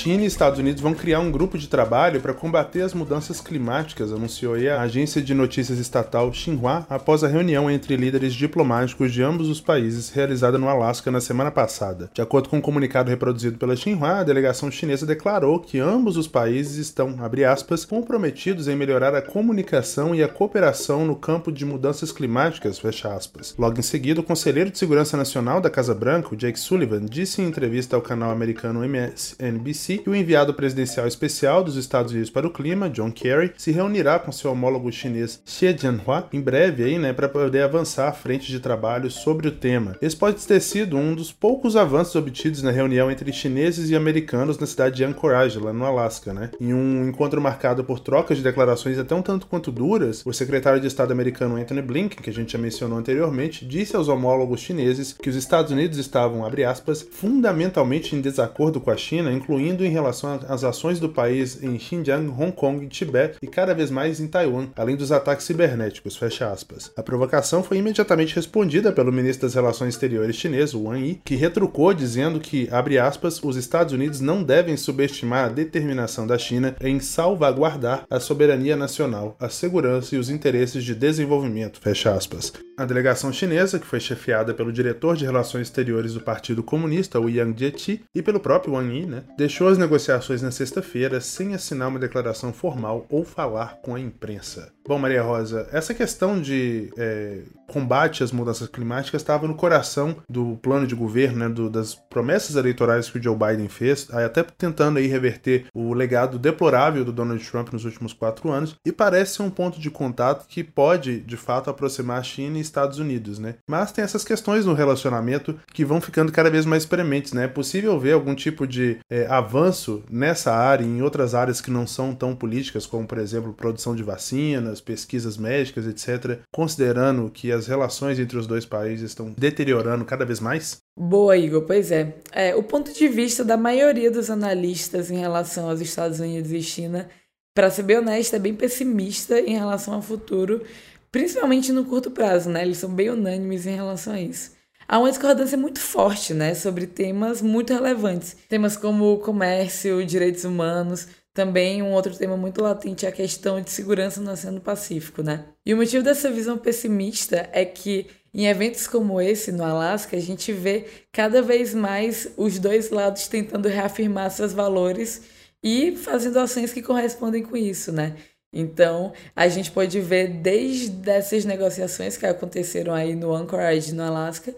China e Estados Unidos vão criar um grupo de trabalho para combater as mudanças climáticas, anunciou a agência de notícias estatal Xinhua após a reunião entre líderes diplomáticos de ambos os países realizada no Alasca na semana passada. De acordo com um comunicado reproduzido pela Xinhua, a delegação chinesa declarou que ambos os países estão, abre aspas, comprometidos em melhorar a comunicação e a cooperação no campo de mudanças climáticas, fecha aspas. Logo em seguida, o conselheiro de segurança nacional da Casa Branca, Jake Sullivan, disse em entrevista ao canal americano MSNBC que o enviado presidencial especial dos Estados Unidos para o clima, John Kerry, se reunirá com seu homólogo chinês Xie Jianhua em breve aí, né, para poder avançar à frente de trabalho sobre o tema. Esse pode ter sido um dos poucos avanços obtidos na reunião entre chineses e americanos na cidade de Anchorage, lá no Alasca, né? Em um encontro marcado por trocas de declarações até um tanto quanto duras, o secretário de Estado americano Anthony Blinken, que a gente já mencionou anteriormente, disse aos homólogos chineses que os Estados Unidos estavam, abre aspas, fundamentalmente em desacordo com a China, incluindo em relação às ações do país em Xinjiang, Hong Kong, Tibete e cada vez mais em Taiwan, além dos ataques cibernéticos, fecha aspas. A provocação foi imediatamente respondida pelo ministro das Relações Exteriores chinês, Wang Yi, que retrucou dizendo que, abre aspas, os Estados Unidos não devem subestimar a determinação da China em salvaguardar a soberania nacional, a segurança e os interesses de desenvolvimento, fecha aspas. A delegação chinesa, que foi chefiada pelo diretor de Relações Exteriores do Partido Comunista, o Yang Jiechi, e pelo próprio Wang Yi, né, deixou as negociações na sexta-feira sem assinar uma declaração formal ou falar com a imprensa. Bom, Maria Rosa, essa questão de é, combate às mudanças climáticas estava no coração do plano de governo, né, do, das promessas eleitorais que o Joe Biden fez, até tentando aí reverter o legado deplorável do Donald Trump nos últimos quatro anos, e parece ser um ponto de contato que pode, de fato, aproximar a China e Estados Unidos, né? Mas tem essas questões no relacionamento que vão ficando cada vez mais prementes, né? É possível ver algum tipo de é, avanço nessa área e em outras áreas que não são tão políticas, como, por exemplo, produção de vacinas, as pesquisas médicas, etc., considerando que as relações entre os dois países estão deteriorando cada vez mais? Boa, Igor. Pois é. é. O ponto de vista da maioria dos analistas em relação aos Estados Unidos e China para ser bem honesta, é bem pessimista em relação ao futuro, principalmente no curto prazo, né? Eles são bem unânimes em relação a isso. Há uma discordância muito forte, né, sobre temas muito relevantes. Temas como comércio, direitos humanos, também um outro tema muito latente é a questão de segurança no Oceano Pacífico, né? E o motivo dessa visão pessimista é que em eventos como esse no Alasca, a gente vê cada vez mais os dois lados tentando reafirmar seus valores e fazendo ações que correspondem com isso, né? Então, a gente pode ver desde essas negociações que aconteceram aí no Anchorage, no Alasca,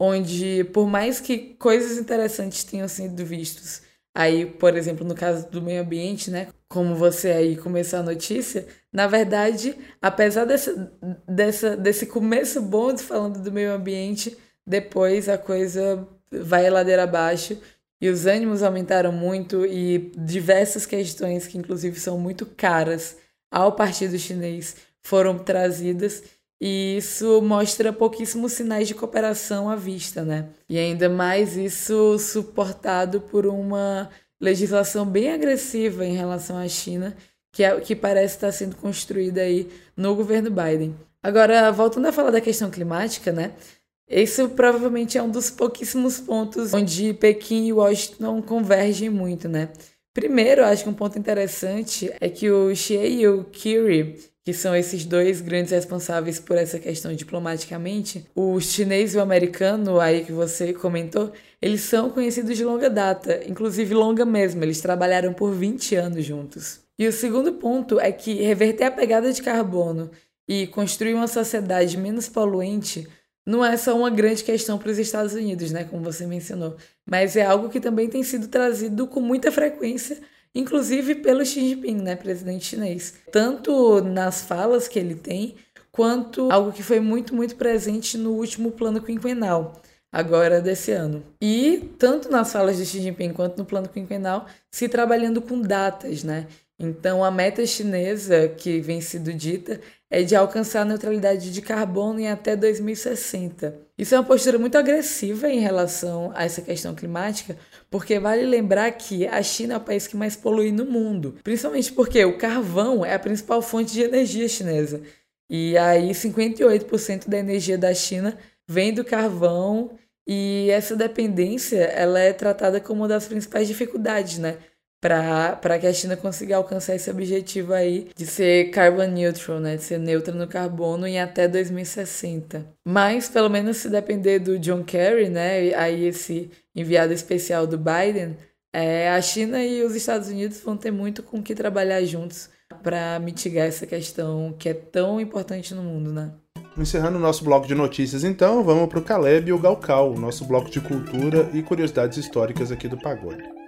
onde por mais que coisas interessantes tenham sido vistos Aí, por exemplo, no caso do meio ambiente, né? Como você aí começou a notícia, na verdade, apesar dessa, dessa, desse começo bom de falando do meio ambiente, depois a coisa vai ladeira abaixo e os ânimos aumentaram muito e diversas questões que inclusive são muito caras ao partido chinês foram trazidas e isso mostra pouquíssimos sinais de cooperação à vista, né? E ainda mais isso suportado por uma legislação bem agressiva em relação à China, que, é, que parece estar sendo construída aí no governo Biden. Agora, voltando a falar da questão climática, né? Isso provavelmente é um dos pouquíssimos pontos onde Pequim e Washington convergem muito, né? Primeiro, acho que um ponto interessante é que o Xie e o Kiri que são esses dois grandes responsáveis por essa questão diplomaticamente, o chinês e o americano, aí que você comentou, eles são conhecidos de longa data, inclusive longa mesmo, eles trabalharam por 20 anos juntos. E o segundo ponto é que reverter a pegada de carbono e construir uma sociedade menos poluente não é só uma grande questão para os Estados Unidos, né, como você mencionou, mas é algo que também tem sido trazido com muita frequência inclusive pelo Xi Jinping, né, presidente chinês. Tanto nas falas que ele tem, quanto algo que foi muito, muito presente no último plano quinquenal, agora desse ano. E tanto nas falas de Xi Jinping quanto no plano quinquenal, se trabalhando com datas, né? Então, a meta chinesa que vem sido dita é de alcançar a neutralidade de carbono em até 2060. Isso é uma postura muito agressiva em relação a essa questão climática, porque vale lembrar que a China é o país que mais polui no mundo, principalmente porque o carvão é a principal fonte de energia chinesa. E aí 58% da energia da China vem do carvão e essa dependência ela é tratada como uma das principais dificuldades, né? Para que a China consiga alcançar esse objetivo aí de ser carbon neutral, né, de ser neutra no carbono em até 2060. Mas pelo menos se depender do John Kerry, né, aí esse enviado especial do Biden, é, a China e os Estados Unidos vão ter muito com que trabalhar juntos para mitigar essa questão que é tão importante no mundo, né? Encerrando o nosso bloco de notícias, então, vamos para o Caleb e o Galcal, nosso bloco de cultura e curiosidades históricas aqui do Pagode.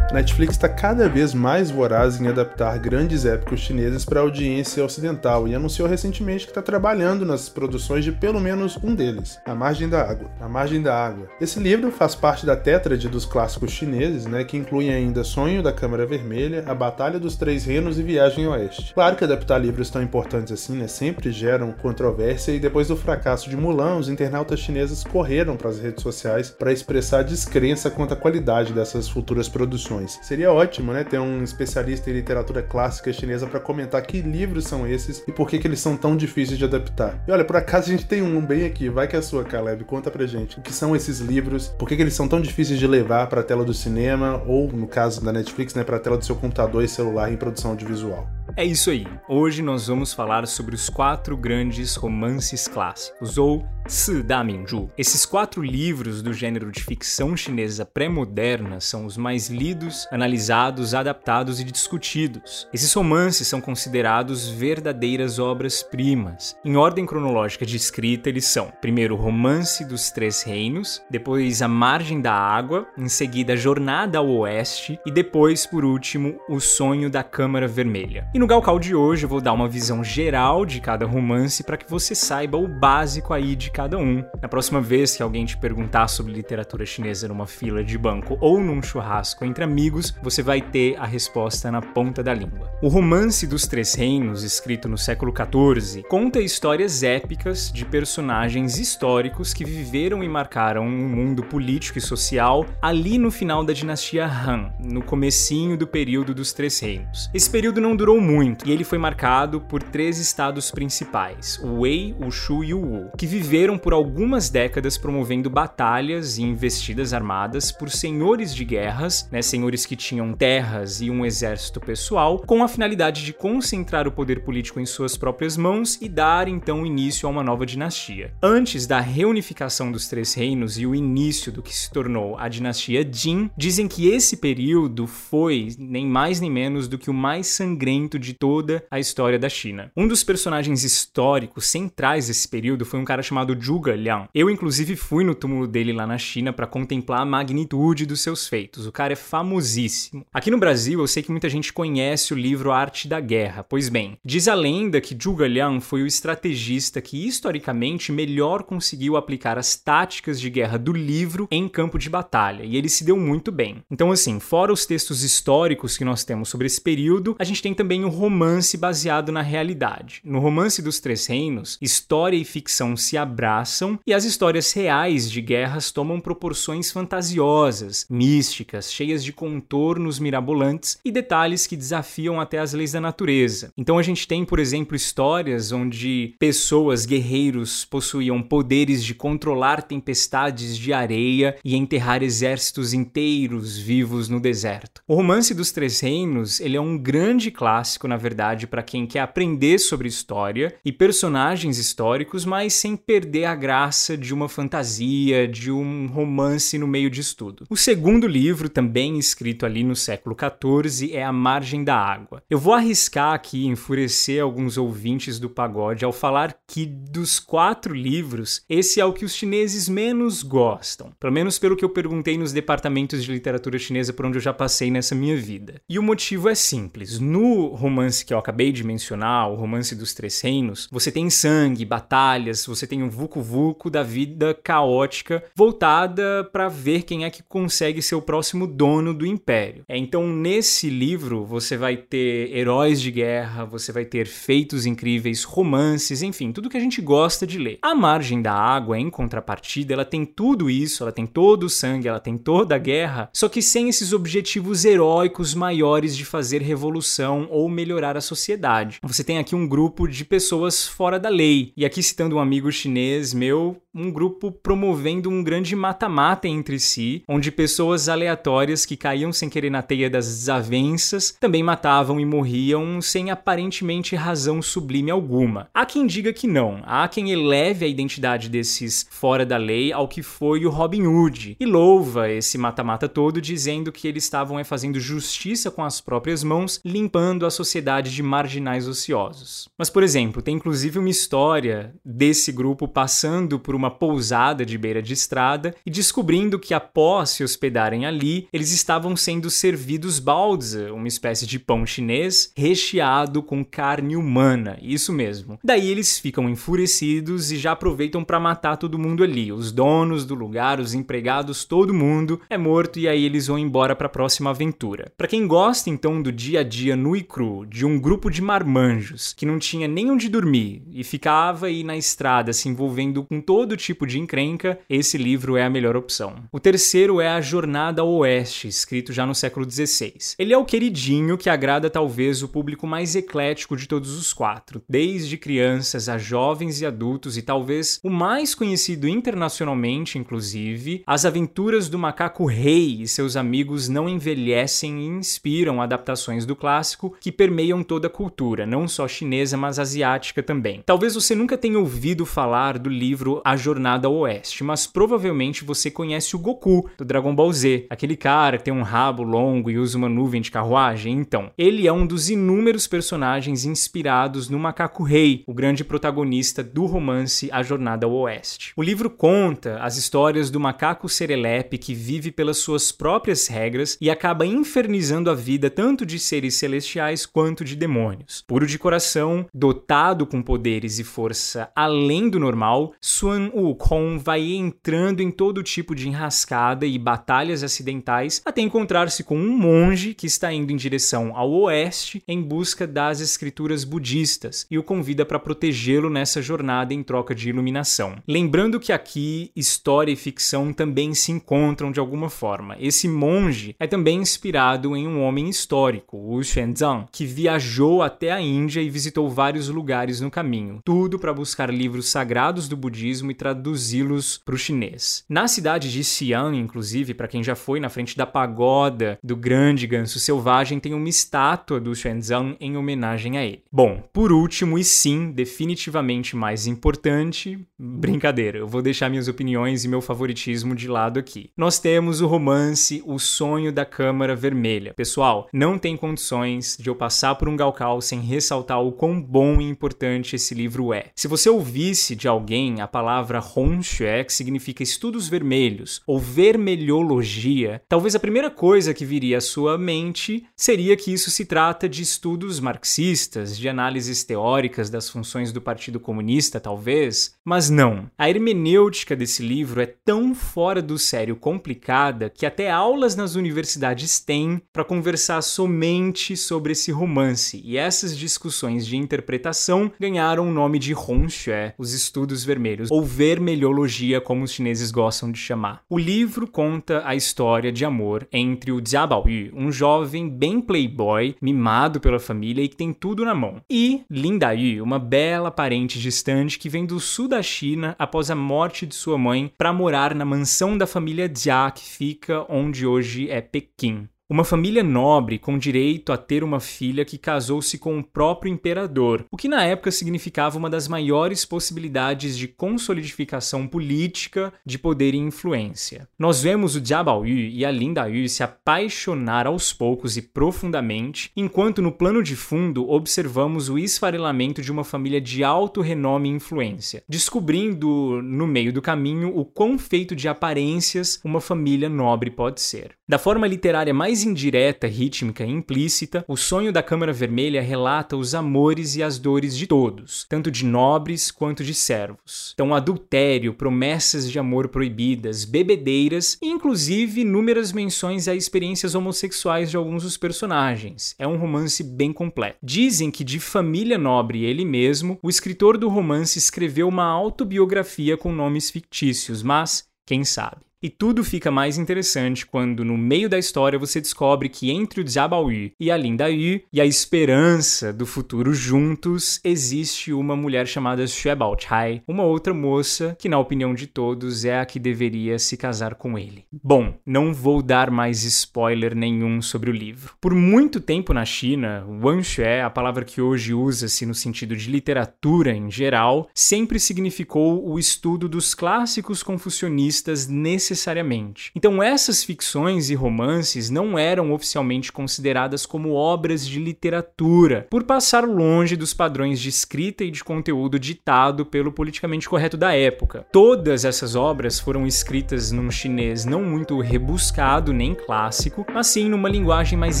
Netflix está cada vez mais voraz em adaptar grandes épicos chineses para a audiência ocidental e anunciou recentemente que está trabalhando nas produções de pelo menos um deles, A Margem da Água. A Margem da Água. Esse livro faz parte da tétrade dos clássicos chineses, né, que incluem ainda Sonho da Câmara Vermelha, A Batalha dos Três Reinos e Viagem ao Oeste. Claro que adaptar livros tão importantes assim, né, sempre geram controvérsia e depois do fracasso de Mulan, os internautas chineses correram para as redes sociais para expressar descrença quanto à qualidade dessas futuras produções. Seria ótimo, né, ter um especialista em literatura clássica chinesa para comentar que livros são esses e por que, que eles são tão difíceis de adaptar. E olha, por acaso a gente tem um bem aqui, vai que é a sua, Caleb, conta pra gente. O que são esses livros? Por que, que eles são tão difíceis de levar para a tela do cinema ou, no caso da Netflix, né, para a tela do seu computador e celular em produção audiovisual? É isso aí. Hoje nós vamos falar sobre os quatro grandes romances clássicos, ou Si Da Minju. Esses quatro livros do gênero de ficção chinesa pré-moderna são os mais lidos, analisados, adaptados e discutidos. Esses romances são considerados verdadeiras obras-primas. Em ordem cronológica de escrita, eles são: primeiro, Romance dos Três Reinos, depois A Margem da Água, em seguida, Jornada ao Oeste e depois, por último, O Sonho da Câmara Vermelha. E no Galcal de hoje eu vou dar uma visão geral de cada romance para que você saiba o básico aí de cada um. Na próxima vez que alguém te perguntar sobre literatura chinesa numa fila de banco ou num churrasco entre amigos, você vai ter a resposta na ponta da língua. O romance dos Três Reinos, escrito no século XIV, conta histórias épicas de personagens históricos que viveram e marcaram um mundo político e social ali no final da dinastia Han, no comecinho do período dos Três Reinos. Esse período não durou muito e ele foi marcado por três estados principais, o Wei, o Shu e o Wu, que viveram por algumas décadas promovendo batalhas e investidas armadas por senhores de guerras, né, senhores que tinham terras e um exército pessoal, com a finalidade de concentrar o poder político em suas próprias mãos e dar então início a uma nova dinastia. Antes da reunificação dos três reinos e o início do que se tornou a dinastia Jin, dizem que esse período foi nem mais nem menos do que o mais sangrento de toda a história da China. Um dos personagens históricos centrais desse período foi um cara chamado Zhuge Liang. Eu inclusive fui no túmulo dele lá na China para contemplar a magnitude dos seus feitos. O cara é famosíssimo. Aqui no Brasil, eu sei que muita gente conhece o livro Arte da Guerra. Pois bem, diz a lenda que Zhuge Liang foi o estrategista que historicamente melhor conseguiu aplicar as táticas de guerra do livro em campo de batalha, e ele se deu muito bem. Então, assim, fora os textos históricos que nós temos sobre esse período, a gente tem também o romance baseado na realidade. No romance dos Três Reinos, história e ficção se abraçam e as histórias reais de guerras tomam proporções fantasiosas, místicas, cheias de contornos mirabolantes e detalhes que desafiam até as leis da natureza. Então a gente tem, por exemplo, histórias onde pessoas, guerreiros, possuíam poderes de controlar tempestades de areia e enterrar exércitos inteiros vivos no deserto. O romance dos Três Reinos, ele é um grande clássico, na verdade, para quem quer aprender sobre história e personagens históricos, mas sem perder a graça de uma fantasia, de um romance no meio disso tudo. O segundo livro, também escrito ali no século XIV, é A Margem da Água. Eu vou arriscar aqui enfurecer alguns ouvintes do pagode ao falar que dos quatro livros, esse é o que os chineses menos gostam. Pelo menos pelo que eu perguntei nos departamentos de literatura chinesa por onde eu já passei nessa minha vida. E o motivo é simples. No romance que eu acabei de mencionar, o romance dos Três Reinos, você tem sangue, batalhas, você tem um vucu-vucu da vida caótica voltada para ver quem é que consegue ser o próximo dono do império. É, então, nesse livro, você vai ter heróis de guerra, você vai ter feitos incríveis, romances, enfim, tudo que a gente gosta de ler. A margem da água, em contrapartida, ela tem tudo isso, ela tem todo o sangue, ela tem toda a guerra, só que sem esses objetivos heróicos maiores de fazer revolução ou melhorar a sociedade. Você tem aqui um grupo de pessoas fora da lei. E aqui citando um amigo chinês meu, um grupo promovendo um grande mata-mata entre si, onde pessoas aleatórias que caíam sem querer na teia das desavenças também matavam e morriam sem aparentemente razão sublime alguma. Há quem diga que não, há quem eleve a identidade desses fora da lei ao que foi o Robin Hood e louva esse mata-mata todo dizendo que eles estavam é, fazendo justiça com as próprias mãos, limpando a sociedade de marginais ociosos. Mas, por exemplo, tem inclusive uma história desse grupo passando por uma pousada de beira de estrada e descobrindo que após se hospedarem ali, eles estavam sendo servidos balza, uma espécie de pão chinês recheado com carne humana. Isso mesmo. Daí eles ficam enfurecidos e já aproveitam para matar todo mundo ali, os donos do lugar, os empregados, todo mundo é morto e aí eles vão embora para a próxima aventura. Para quem gosta então do dia a dia nu e cru de um grupo de marmanjos que não tinha nem onde dormir e ficava aí na estrada se envolvendo com todo tipo de encrenca, esse livro é a melhor opção. O terceiro é A Jornada ao Oeste, escrito já no século XVI. Ele é o queridinho que agrada talvez o público mais eclético de todos os quatro, desde crianças a jovens e adultos e talvez o mais conhecido internacionalmente, inclusive, As Aventuras do Macaco Rei e seus amigos não envelhecem e inspiram adaptações do clássico que permeiam toda a cultura, não só chinesa, mas asiática também. Talvez você nunca tenha ouvido falar do livro A Jornada ao Oeste, mas provavelmente você conhece o Goku do Dragon Ball Z, aquele cara que tem um rabo longo e usa uma nuvem de carruagem. Então, ele é um dos inúmeros personagens inspirados no Macaco Rei, o grande protagonista do romance A Jornada ao Oeste. O livro conta as histórias do macaco serelepe que vive pelas suas próprias regras e acaba infernizando a vida tanto de seres celestiais quanto de demônios. Puro de coração, dotado com poderes e força além do normal, Sun Wukong vai entrando em todo tipo de enrascada e batalhas acidentais até encontrar-se com um monge que está indo em direção ao oeste em busca das escrituras budistas e o convida para protegê-lo nessa jornada em troca de iluminação. Lembrando que aqui história e ficção também se encontram de alguma forma. Esse monge é também inspirado em um homem histórico, o Xuanzang, que viajou até a Índia e visitou vários lugares no caminho, tudo para buscar livros sagrados do budismo e traduzi-los para o chinês. Na cidade de Xi'an, inclusive, para quem já foi na frente da pagoda do grande ganso selvagem, tem uma estátua do Xuanzang em homenagem a ele. Bom, por último e sim, definitivamente mais importante, brincadeira, eu vou deixar minhas opiniões e meu favoritismo de lado aqui. Nós temos o romance O Sonho da Câmara Vermelha. Pessoal, não tem condições de eu passar por um galcal sem ressaltar o quão bom e importante esse livro é. Se você ouvisse de alguém a palavra Hongxue, que significa estudos vermelhos ou vermelhologia, talvez a primeira coisa que viria à sua mente seria que isso se trata de estudos marxistas, de análises teóricas das funções do Partido Comunista, talvez, mas não. A hermenêutica desse livro é tão fora do sério complicada que até aulas nas universidades têm para conversar somente sobre esse romance, e essas discussões de interpretação ganharam o nome de Hongxue, os estudos vermelhos, ou vermelhologia, como os chineses gostam de chamar. O livro conta a história de amor entre o Jia Baoyu, um jovem bem playboy, mimado pela família e que tem tudo na mão, e Lin Daiyu, uma bela parente distante que vem do sul da China após a morte de sua mãe para morar na mansão da família Jia, que fica onde hoje é Pequim. Uma família nobre com direito a ter uma filha que casou-se com o próprio imperador, o que na época significava uma das maiores possibilidades de consolidificação política de poder e influência. Nós vemos o Jia Baoyu e a Lin Daiyu se apaixonar aos poucos e profundamente, enquanto no plano de fundo observamos o esfarelamento de uma família de alto renome e influência, descobrindo no meio do caminho o quão feito de aparências uma família nobre pode ser. Da forma literária mais indireta, rítmica e implícita, o sonho da Câmara Vermelha relata os amores e as dores de todos, tanto de nobres quanto de servos. Então, adultério, promessas de amor proibidas, bebedeiras e, inclusive, inúmeras menções a experiências homossexuais de alguns dos personagens. É um romance bem completo. Dizem que, de família nobre ele mesmo, o escritor do romance escreveu uma autobiografia com nomes fictícios, mas quem sabe? E tudo fica mais interessante quando, no meio da história, você descobre que entre o Jiabaoyu e a Linda Yu e a esperança do futuro juntos, existe uma mulher chamada Xue Baochai, uma outra moça que, na opinião de todos, é a que deveria se casar com ele. Bom, não vou dar mais spoiler nenhum sobre o livro. Por muito tempo na China, Wanxue, a palavra que hoje usa-se no sentido de literatura em geral, sempre significou o estudo dos clássicos confucionistas nesse necessariamente. Então, essas ficções e romances não eram oficialmente consideradas como obras de literatura, por passar longe dos padrões de escrita e de conteúdo ditado pelo politicamente correto da época. Todas essas obras foram escritas num chinês não muito rebuscado nem clássico, mas sim numa linguagem mais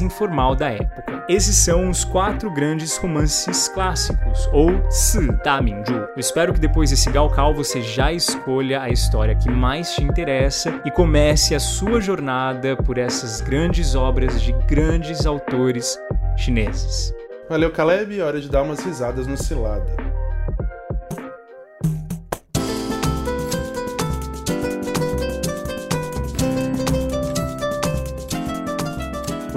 informal da época. Esses são os quatro grandes romances clássicos, ou Si Da Minju. Eu espero que depois desse Gaokao você já escolha a história que mais te interessa e comece a sua jornada por essas grandes obras de grandes autores chineses. Valeu, Caleb. Hora de dar umas risadas no Cilada.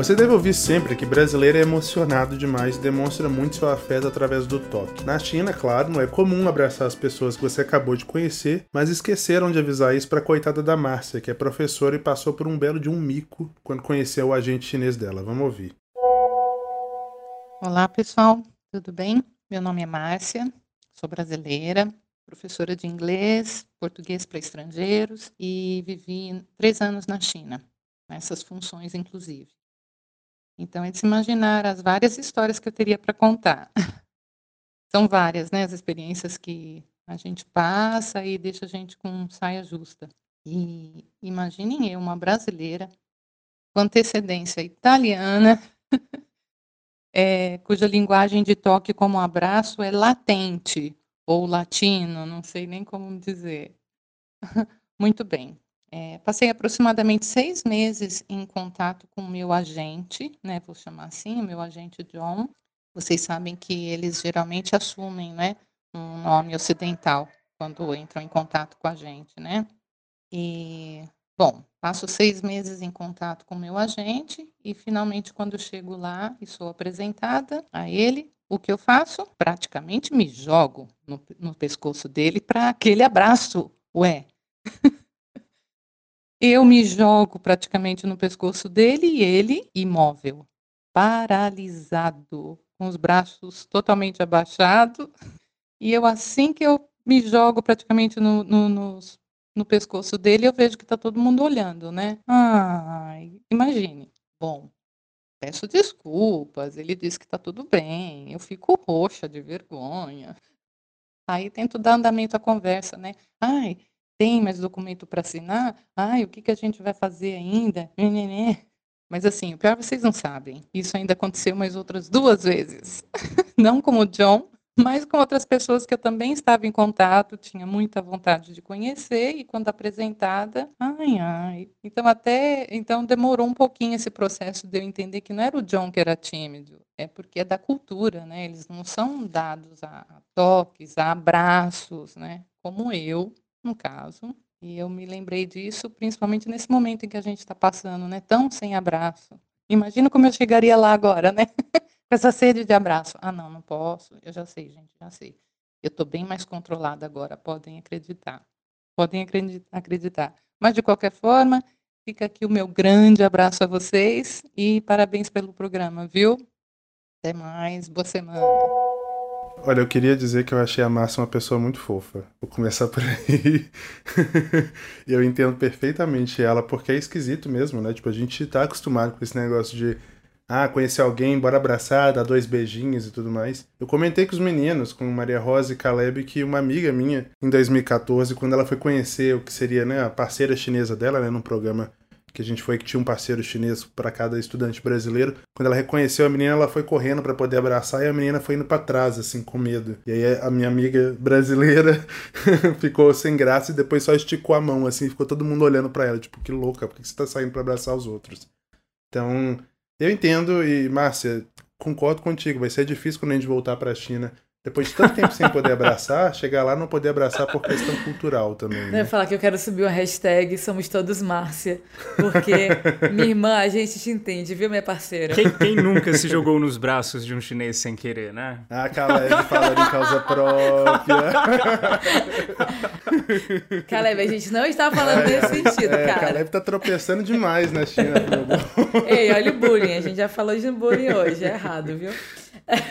Você deve ouvir sempre que brasileiro é emocionado demais e demonstra muito seu afeto através do toque. Na China, claro, não é comum abraçar as pessoas que você acabou de conhecer, mas esqueceram de avisar isso para a coitada da Márcia, que é professora e passou por um belo de um mico quando conheceu o agente chinês dela. Vamos ouvir. Olá, pessoal. Tudo bem? Meu nome é Márcia, sou brasileira, professora de inglês, português para estrangeiros e vivi três anos na China, nessas funções, inclusive. Então, é de se imaginar as várias histórias que eu teria para contar. (laughs) São várias, né? As experiências que a gente passa e deixa a gente com saia justa. E imaginem eu, uma brasileira, com antecedência italiana, é, (laughs) cuja linguagem de toque como abraço é latente ou latino, não sei nem como dizer. (laughs) Muito bem. É, passei aproximadamente seis meses em contato com o meu agente, né? Vou chamar assim, o meu agente John. Vocês sabem que eles geralmente assumem, né, um nome ocidental quando entram em contato com a gente, né? E bom, passo seis meses em contato com o meu agente e finalmente quando chego lá e sou apresentada a ele, o que eu faço? Praticamente me jogo no, no pescoço dele para aquele abraço. Ué. (laughs) eu me jogo praticamente no pescoço dele e ele imóvel, paralisado, com os braços totalmente abaixados. E eu, assim que eu me jogo praticamente no, no, no, no pescoço dele, eu vejo que está todo mundo olhando, né? Ai, imagine. Bom, peço desculpas, ele disse que está tudo bem, eu fico roxa de vergonha. Aí tento dar andamento à conversa, né? Ai, tem mais documento para assinar? Ai, o que, que a gente vai fazer ainda? Mas assim, o pior vocês não sabem. Isso ainda aconteceu mais outras duas vezes. (laughs) não como o John, mas com outras pessoas que eu também estava em contato, tinha muita vontade de conhecer e quando apresentada, ai ai. Então até, então demorou um pouquinho esse processo de eu entender que não era o John que era tímido, é porque é da cultura, né? Eles não são dados a toques, a abraços, né? Como eu, no caso. E eu me lembrei disso principalmente nesse momento em que a gente está passando, né? Tão sem abraço. Imagina como eu chegaria lá agora, né? (laughs) Com essa sede de abraço. Ah, não, não posso. Eu já sei, gente, já sei. Eu estou bem mais controlada agora, podem acreditar. Podem acreditar. Mas, de qualquer forma, fica aqui o meu grande abraço a vocês e parabéns pelo programa, viu? Até mais, boa semana. Olha, eu queria dizer que eu achei a Márcia uma pessoa muito fofa. Vou começar por aí. (laughs) eu entendo perfeitamente ela, porque é esquisito mesmo, né? Tipo, a gente tá acostumado com esse negócio de ah, conhecer alguém, bora abraçar, dar dois beijinhos e tudo mais. Eu comentei com os meninos, com Maria Rosa e Caleb, que uma amiga minha, em 2014, quando ela foi conhecer o que seria né, a parceira chinesa dela, né, num programa que a gente foi que tinha um parceiro chinês para cada estudante brasileiro. Quando ela reconheceu a menina, ela foi correndo para poder abraçar e a menina foi indo para trás, assim, com medo. E aí a minha amiga brasileira (laughs) ficou sem graça e depois só esticou a mão, assim, ficou todo mundo olhando para ela, tipo, que louca, por que você tá saindo para abraçar os outros? Então, eu entendo e, Márcia, concordo contigo, vai ser difícil quando a gente voltar para a China depois de tanto tempo sem poder abraçar, chegar lá não poder abraçar por questão cultural também. Né? Eu ia falar que eu quero subir uma hashtag Somos Todos Márcia. Porque minha irmã, a gente te entende, viu, minha parceira? Quem, quem nunca se jogou nos braços de um chinês sem querer, né? Ah, Caleb falando em causa própria. Caleb, a gente não está falando é, nesse sentido, é, cara. Caleb tá tropeçando demais na China. Ei, olha o bullying. A gente já falou de bullying hoje. É errado, viu?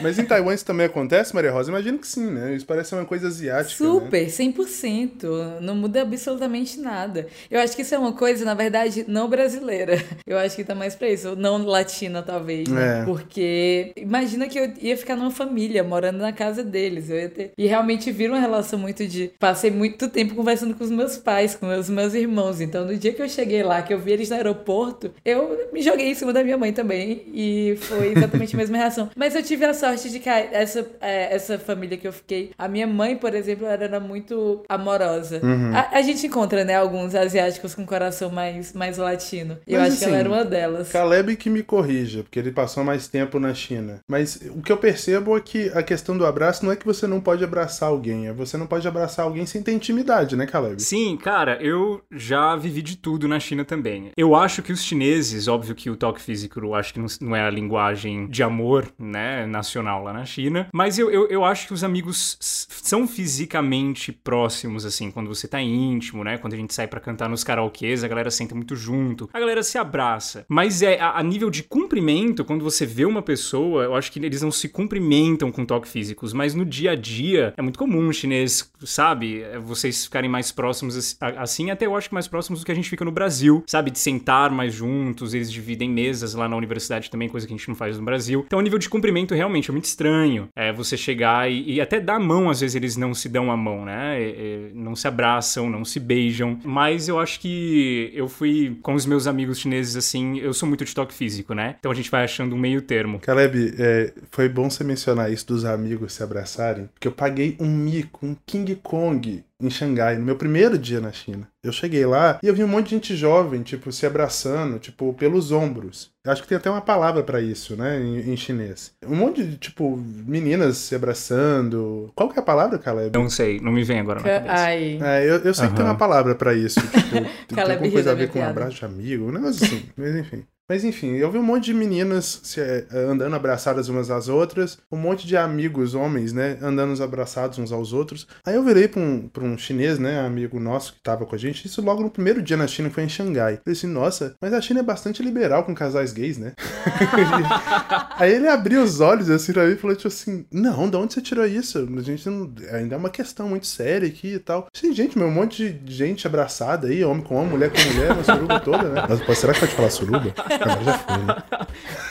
Mas em Taiwan isso também acontece, Maria Rosa? Imagino que sim, né? Isso parece uma coisa asiática. Né? Super, né? 100%. Não muda absolutamente nada. Eu acho que isso é uma coisa, na verdade, não brasileira. (laughs) Eu acho que tá mais pra isso. Não latina, talvez. Né? É. Porque imagina que eu ia ficar numa família, morando na casa deles. Eu ia ter... E realmente vira uma relação muito de. Passei muito tempo conversando com os meus pais, com os meus irmãos. Então, no dia que eu cheguei lá, que eu vi eles no aeroporto, eu me joguei em cima da minha mãe também. E foi exatamente a mesma reação. Mas eu tive tive a sorte de que essa, é, essa família que eu fiquei, a minha mãe, por exemplo, ela era muito amorosa. Uhum. A, a, gente encontra, né, alguns asiáticos com coração mais, mais latino. Eu acho assim, que ela era uma delas. Caleb que me corrija, porque ele passou mais tempo na China. Mas o que eu percebo é que a questão do abraço não é que você não pode abraçar alguém, é você não pode abraçar alguém sem ter intimidade, né, Caleb? Sim, cara, eu já vivi de tudo na China também. Eu acho que os chineses, óbvio que o toque físico, eu acho que não, não é a linguagem de amor, né, nacional lá na China. Mas eu, eu, eu acho que os amigos são fisicamente próximos, assim, quando você tá íntimo, né? Quando a gente sai para cantar nos karaokês, a galera senta muito junto, a galera se abraça. Mas é a, a, nível de cumprimento, quando você vê uma pessoa, eu acho que eles não se cumprimentam com toques físicos, mas no dia a dia é muito comum chinês, sabe? É vocês ficarem mais próximos assim, até eu acho que mais próximos do que a gente fica no Brasil, sabe? De sentar mais juntos, eles dividem mesas lá na universidade também, coisa que a gente não faz no Brasil. Então, o nível de cumprimento realmente é muito estranho é, você chegar e, e, até dar a mão, às vezes eles não se dão a mão, né? E, e, não se abraçam, não se beijam. Mas eu acho que eu fui com os meus amigos chineses assim, eu sou muito de toque físico, né? Então a gente vai achando um meio termo. Caleb, é, foi bom você mencionar isso dos amigos se abraçarem, porque eu paguei um mico, um King Kong em Xangai, no meu primeiro dia na China. Eu cheguei lá e eu vi um monte de gente jovem, tipo, se abraçando, tipo, pelos ombros. Eu acho que tem até uma palavra para isso, né, em, em, chinês. Um monte de, tipo, meninas se abraçando. Qual que é a palavra, Caleb? Não sei, não me vem agora na cabeça. Ai. É, eu, eu sei uhum. que tem uma palavra para isso. Tipo, (laughs) tem alguma coisa a ver com um abraço de amigo, um negócio assim. Mas enfim. Mas enfim, eu vi um monte de meninas se, eh, andando abraçadas umas às outras, um monte de amigos, homens, né, andando abraçados uns aos outros. Aí eu virei pra um, pra um chinês, né, amigo nosso que tava com a gente, isso logo no primeiro dia na China, foi em Xangai. Eu falei assim, nossa, mas a China é bastante liberal com casais gays, né? (laughs) Aí ele abriu os olhos assim pra mim e falou, tipo assim, não, de onde você tirou isso? A gente não... ainda é uma questão muito séria aqui e tal. Sim, gente, meu, um monte de gente abraçada aí, homem com homem, mulher com mulher, uma suruba toda, né? Mas, será que pode falar suruba? Agora já foi, né?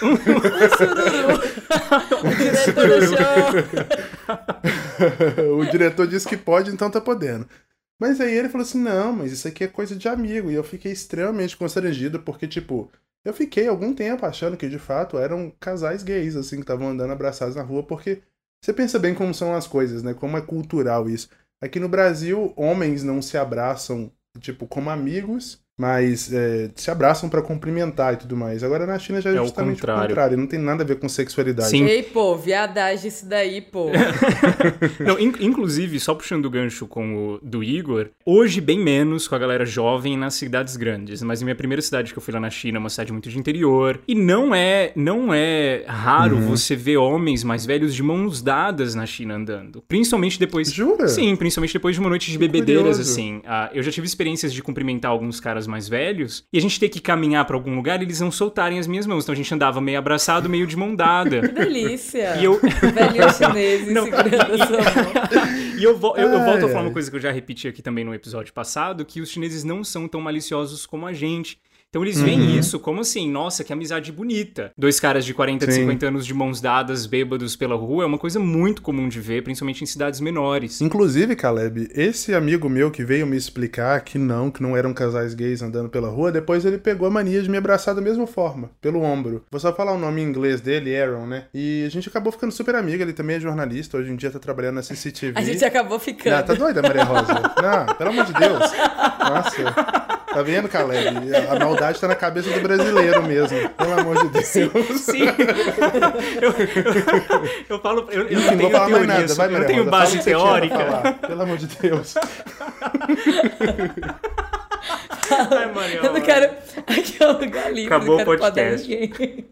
(laughs) o diretor deixou. (laughs) o diretor disse que pode, então tá podendo. Mas aí ele falou assim: não, mas isso aqui é coisa de amigo. E eu fiquei extremamente constrangido, porque, tipo, eu fiquei algum tempo achando que de fato eram casais gays, assim, que estavam andando abraçados na rua, porque você pensa bem como são as coisas, né? Como é cultural isso. Aqui no Brasil, homens não se abraçam, tipo, como amigos, mas é, se abraçam para cumprimentar e tudo mais. Agora na China já é, é justamente o contrário. o contrário. Não tem nada a ver com sexualidade. Sim. Ei, pô, viadagem isso daí, pô. (laughs) não, in inclusive, só puxando o gancho com o do Igor, hoje bem menos com a galera jovem nas cidades grandes. Mas a minha primeira cidade que eu fui lá na China é uma cidade muito de interior. E não é, não é raro uhum. você ver homens mais velhos de mãos dadas na China andando. Principalmente depois... Jura? Sim, principalmente depois de uma noite de bebedeiras, assim. Ah, eu já tive experiências de cumprimentar alguns caras caras mais velhos, e a gente ter que caminhar para algum lugar e eles não soltarem as minhas mãos. Então a gente andava meio abraçado, meio de mão dada. Que delícia! E eu... (laughs) Velhinho chinês (laughs) segurando a sua mão. (laughs) E eu, vo eu, eu volto a falar uma coisa que eu já repeti aqui também no episódio passado, que os chineses não são tão maliciosos como a gente. Então eles veem uhum. isso como assim, nossa, que amizade bonita. Dois caras de 40, Sim. 50 anos de mãos dadas, bêbados pela rua, é uma coisa muito comum de ver, principalmente em cidades menores. Inclusive, Caleb, esse amigo meu que veio me explicar que não, que não eram casais gays andando pela rua, depois ele pegou a mania de me abraçar da mesma forma, pelo ombro. Vou só falar o nome em inglês dele, Aaron, né? E a gente acabou ficando super amigo, ele também é jornalista, hoje em dia tá trabalhando na CCTV. A gente acabou ficando. Ah, tá doida, Maria Rosa? não, pelo amor de Deus. (laughs) Nossa. Tá vendo, Caleb? A maldade tá na cabeça do brasileiro mesmo. Pelo amor de Deus. Sim. sim. Eu, eu, eu, falo. Eu, eu não tenho falar mais nada. Vai, eu não tenho base teórica. Pelo amor de Deus. (laughs) (laughs) Ai, eu não quero. Aqui é um lugar livre. Acabou não quero o podcast. ninguém.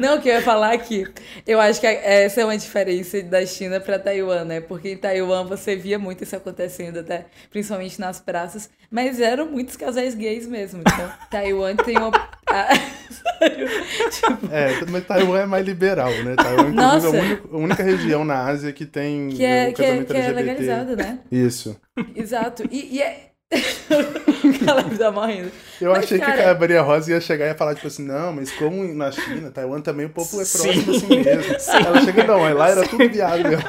não, o que eu ia falar aqui. Eu acho que essa é uma diferença da China para Taiwan, né? Porque em Taiwan você via muito isso acontecendo, até principalmente nas praças. Mas eram muitos casais gays mesmo. Então, (laughs) Taiwan tem uma. (laughs) tipo... É, mas Taiwan é mais liberal, né? Taiwan, Nossa. é a única, a única região na Ásia que tem que é, que é, que é legalizado, né? Isso. Exato. E, e é, (laughs) o Caleb tá morrendo. Eu mas, achei cara... que a Maria Rosa ia chegar e ia falar, tipo assim, não, mas como na China, Taiwan também o povo é próximo Sim. assim mesmo. (laughs) Sim. Ela chega, não, lá era Sim. tudo viado (laughs) mesmo.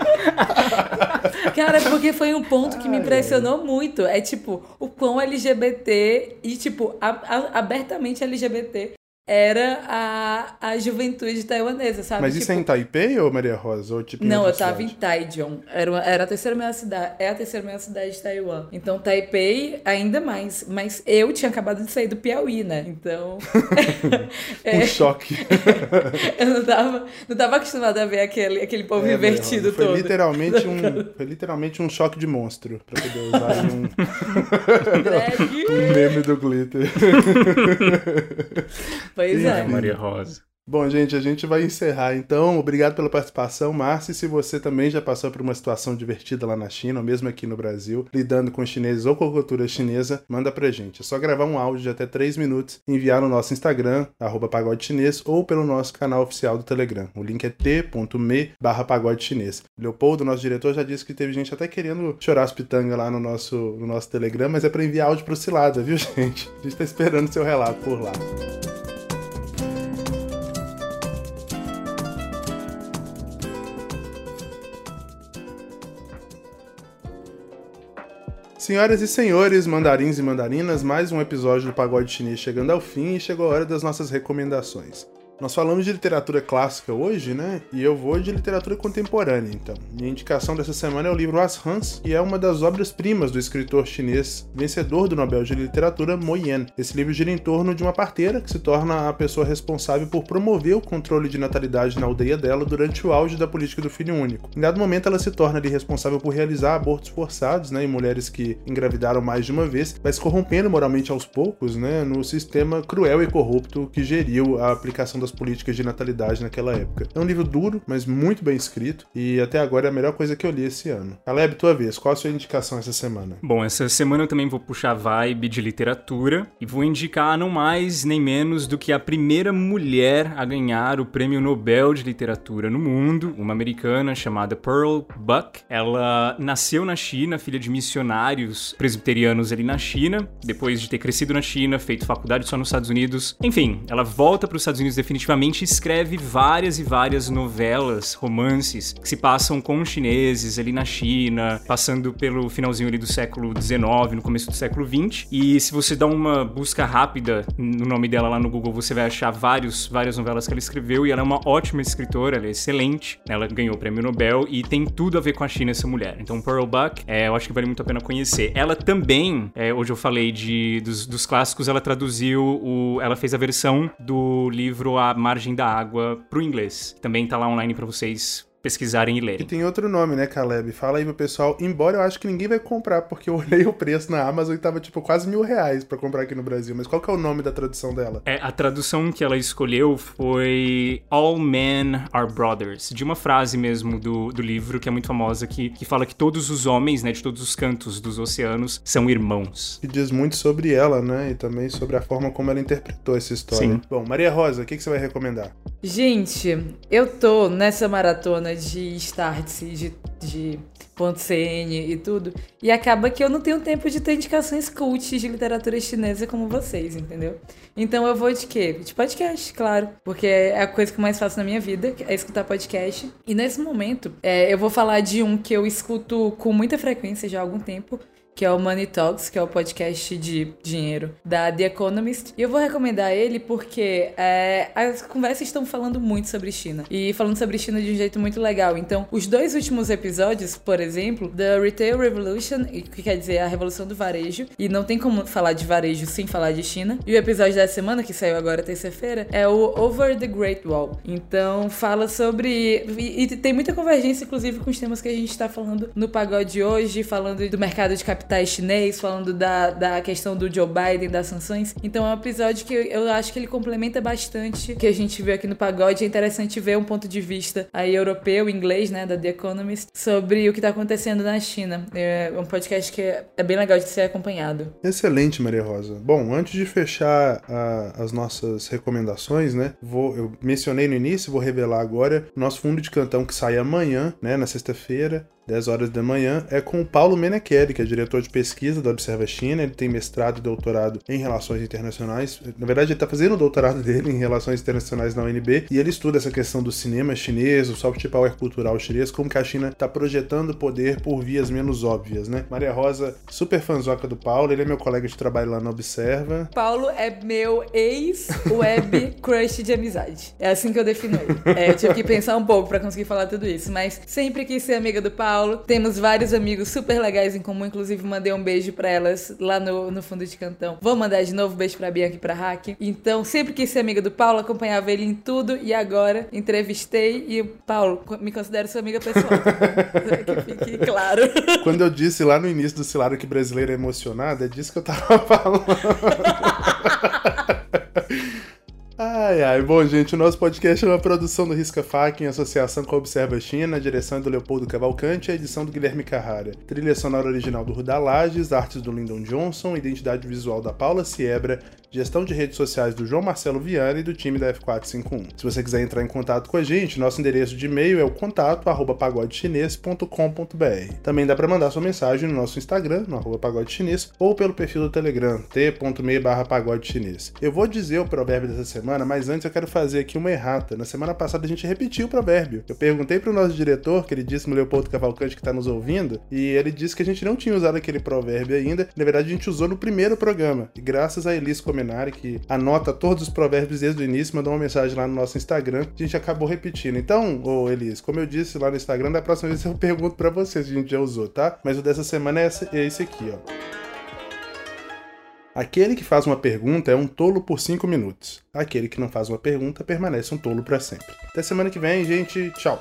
Cara, porque foi um ponto que me impressionou muito. É tipo, o quão LGBT e, tipo, a, a, abertamente LGBT era a, a juventude taiwanesa, sabe? Mas tipo, isso é em Taipei ou Maria Rosa? Ou, tipo, não, eu tava cidade? em Taichung. Era, uma, era a terceira maior cidade. É a terceira maior cidade de Taiwan. Então, Taipei, ainda mais. Mas eu tinha acabado de sair do Piauí, né? Então. (laughs) um é, choque. (laughs) eu não tava, não tava acostumada a ver aquele, aquele povo é, invertido foi todo. Literalmente um, (laughs) foi literalmente um choque de monstro. Pra poder usar um. um meme do glitter. Pois é. Maria Rosa. Bom, gente, a gente vai encerrar então. Obrigado pela participação, Márcia. Se você também já passou por uma situação divertida lá na China, ou mesmo aqui no Brasil, lidando com chineses ou com a cultura chinesa, manda pra gente. É só gravar um áudio de até 3 minutos, enviar no nosso Instagram, arroba pagode chinês, ou pelo nosso canal oficial do Telegram. O link é t.me barra pagode chinês. Leopoldo, nosso diretor, já disse que teve gente até querendo chorar as pitangas lá no nosso, no nosso Telegram, mas é para enviar áudio pro Cilada, viu, (laughs) gente? A gente tá esperando seu relato por lá. Senhoras e senhores, mandarins e mandarinas, mais um episódio do Pagode Chinês chegando ao fim e chegou a hora das nossas recomendações. Nós falamos de literatura clássica hoje, né? E eu vou de literatura contemporânea, então. Minha indicação dessa semana é o livro As Hans, que é uma das obras-primas do escritor chinês vencedor do Nobel de Literatura, Mo Yan. Esse livro gira em torno de uma parteira que se torna a pessoa responsável por promover o controle de natalidade na aldeia dela durante o auge da política do filho único. Em dado momento, ela se torna ali responsável por realizar abortos forçados, né? E mulheres que engravidaram mais de uma vez, vai se corrompendo moralmente aos poucos, né? No sistema cruel e corrupto que geriu a aplicação da políticas de natalidade naquela época. É um livro duro, mas muito bem escrito, e até agora é a melhor coisa que eu li esse ano. Caleb, tua vez, qual a sua indicação essa semana? Bom, essa semana eu também vou puxar vibe de literatura e vou indicar não mais nem menos do que a primeira mulher a ganhar o Prêmio Nobel de Literatura no mundo, uma americana chamada Pearl Buck. Ela nasceu na China, filha de missionários presbiterianos ali na China, depois de ter crescido na China, feito faculdade só nos Estados Unidos. Enfim, ela volta para os Estados Unidos definitivamente definitivamente escreve várias e várias novelas, romances, que se passam com chineses ali na China, passando pelo finalzinho ali do século XIX, no começo do século XX. E se você dá uma busca rápida no nome dela lá no Google, você vai achar vários, várias novelas que ela escreveu e ela é uma ótima escritora, ela é excelente. Ela ganhou o prêmio Nobel e tem tudo a ver com a China essa mulher. Então, Pearl Buck, é, eu acho que vale muito a pena conhecer. Ela também, é, hoje eu falei de, dos, dos clássicos, ela traduziu, o, ela fez a versão do livro A margem da água pro inglês. Também tá lá online para vocês pesquisarem e lerem. E tem outro nome, né, Caleb? Fala aí pro pessoal. Embora eu acho que ninguém vai comprar, porque eu (laughs) olhei o preço na Amazon e tava tipo quase mil reais pra comprar aqui no Brasil. Mas qual que é o nome da tradução dela? É, a tradução que ela escolheu foi All Men Are Brothers, de uma frase mesmo do, do livro que é muito famosa, que, que fala que todos os homens, né, de todos os cantos dos oceanos, são irmãos. E diz muito sobre ela, né? E também sobre a forma como ela interpretou essa história. Sim. Bom, Maria Rosa, o que, que você vai recomendar? Gente, eu tô nessa maratona de starts de, de .cn e tudo, e acaba que eu não tenho tempo de ter indicações cult de literatura chinesa como vocês, entendeu? Então eu vou de quê? De podcast, claro, porque é a coisa que eu mais faço na minha vida, é escutar podcast. E nesse momento, é, eu vou falar de um que eu escuto com muita frequência já há algum tempo, que é o Money Talks, que é o podcast de dinheiro da The Economist. E eu vou recomendar ele porque é, as conversas estão falando muito sobre China. E falando sobre China de um jeito muito legal. Então, os dois últimos episódios, por exemplo, The Retail Revolution, que quer dizer a Revolução do Varejo, e não tem como falar de varejo sem falar de China. E o episódio da semana, que saiu agora terça-feira, é o Over the Great Wall. Então, fala sobre. E, e tem muita convergência, inclusive, com os temas que a gente está falando no pagode hoje, falando do mercado de capital capitais chinês, falando da, da questão do Joe Biden, das sanções. Então é um episódio que eu acho que ele complementa bastante o que a gente viu aqui no Pagode. É interessante ver um ponto de vista aí europeu, inglês, né, da The Economist, sobre o que tá acontecendo na China. É um podcast que é bem legal de ser acompanhado. Excelente, Maria Rosa. Bom, antes de fechar a, as nossas recomendações, né, vou, eu mencionei no início, vou revelar agora, nosso fundo de cantão que sai amanhã, né, na sexta-feira, 10 horas da manhã, é com o Paulo Menecheri, que é diretor de pesquisa da Observa China. Ele tem mestrado e doutorado em relações internacionais. Na verdade, ele está fazendo o doutorado dele em relações internacionais na UNB e ele estuda essa questão do cinema chinês, o soft power cultural chinês, como que a China está projetando poder por vias menos óbvias, né? Maria Rosa, super fanzoca do Paulo, ele é meu colega de trabalho lá na Observa. Paulo é meu ex-web crush de amizade. É assim que eu defino ele. É, eu tive que pensar um pouco para conseguir falar tudo isso, mas sempre quis ser amiga do Paulo Paulo. Temos vários amigos super legais em comum, inclusive mandei um beijo para elas lá no, no fundo de cantão. Vou mandar de novo um beijo pra Bianca e pra Hack. Então, sempre quis ser amiga do Paulo, acompanhava ele em tudo e agora entrevistei e Paulo, me considero sua amiga pessoal. (laughs) que fique claro. Quando eu disse lá no início do Cilário que brasileiro é emocionado, é disso que eu tava (laughs) falando. Ai, ai. Bom, gente, o nosso podcast é uma produção do Risca Fac em associação com a Observa China, a direção é do Leopoldo Cavalcante e a edição do Guilherme Carrara. Trilha sonora original do Rudalages, artes do Lyndon Johnson, identidade visual da Paula Siebra, gestão de redes sociais do João Marcelo Viana e do time da F451. Se você quiser entrar em contato com a gente, nosso endereço de e-mail é o contato pagodechinês.com.br. Também dá para mandar sua mensagem no nosso Instagram, no arroba pagodechinês, ou pelo perfil do Telegram, t.me barra pagodechinês. Eu vou dizer o provérbio dessa semana, mas antes eu quero fazer aqui uma errata. Na semana passada a gente repetiu o provérbio. Eu perguntei para o nosso diretor, queridíssimo Leopoldo Cavalcante, que está nos ouvindo, e ele disse que a gente não tinha usado aquele provérbio ainda. Na verdade, a gente usou no primeiro programa. E graças a Elis Que anota todos os provérbios desde o início, mandou uma mensagem lá no nosso Instagram, a gente acabou repetindo. Então, ô Elis, como eu disse lá no Instagram, da próxima vez eu pergunto para você se a gente já usou, tá? Mas o dessa semana é esse aqui, ó. Aquele que faz uma pergunta é um tolo por 5 minutos. Aquele que não faz uma pergunta permanece um tolo para sempre. Até semana que vem, gente. Tchau.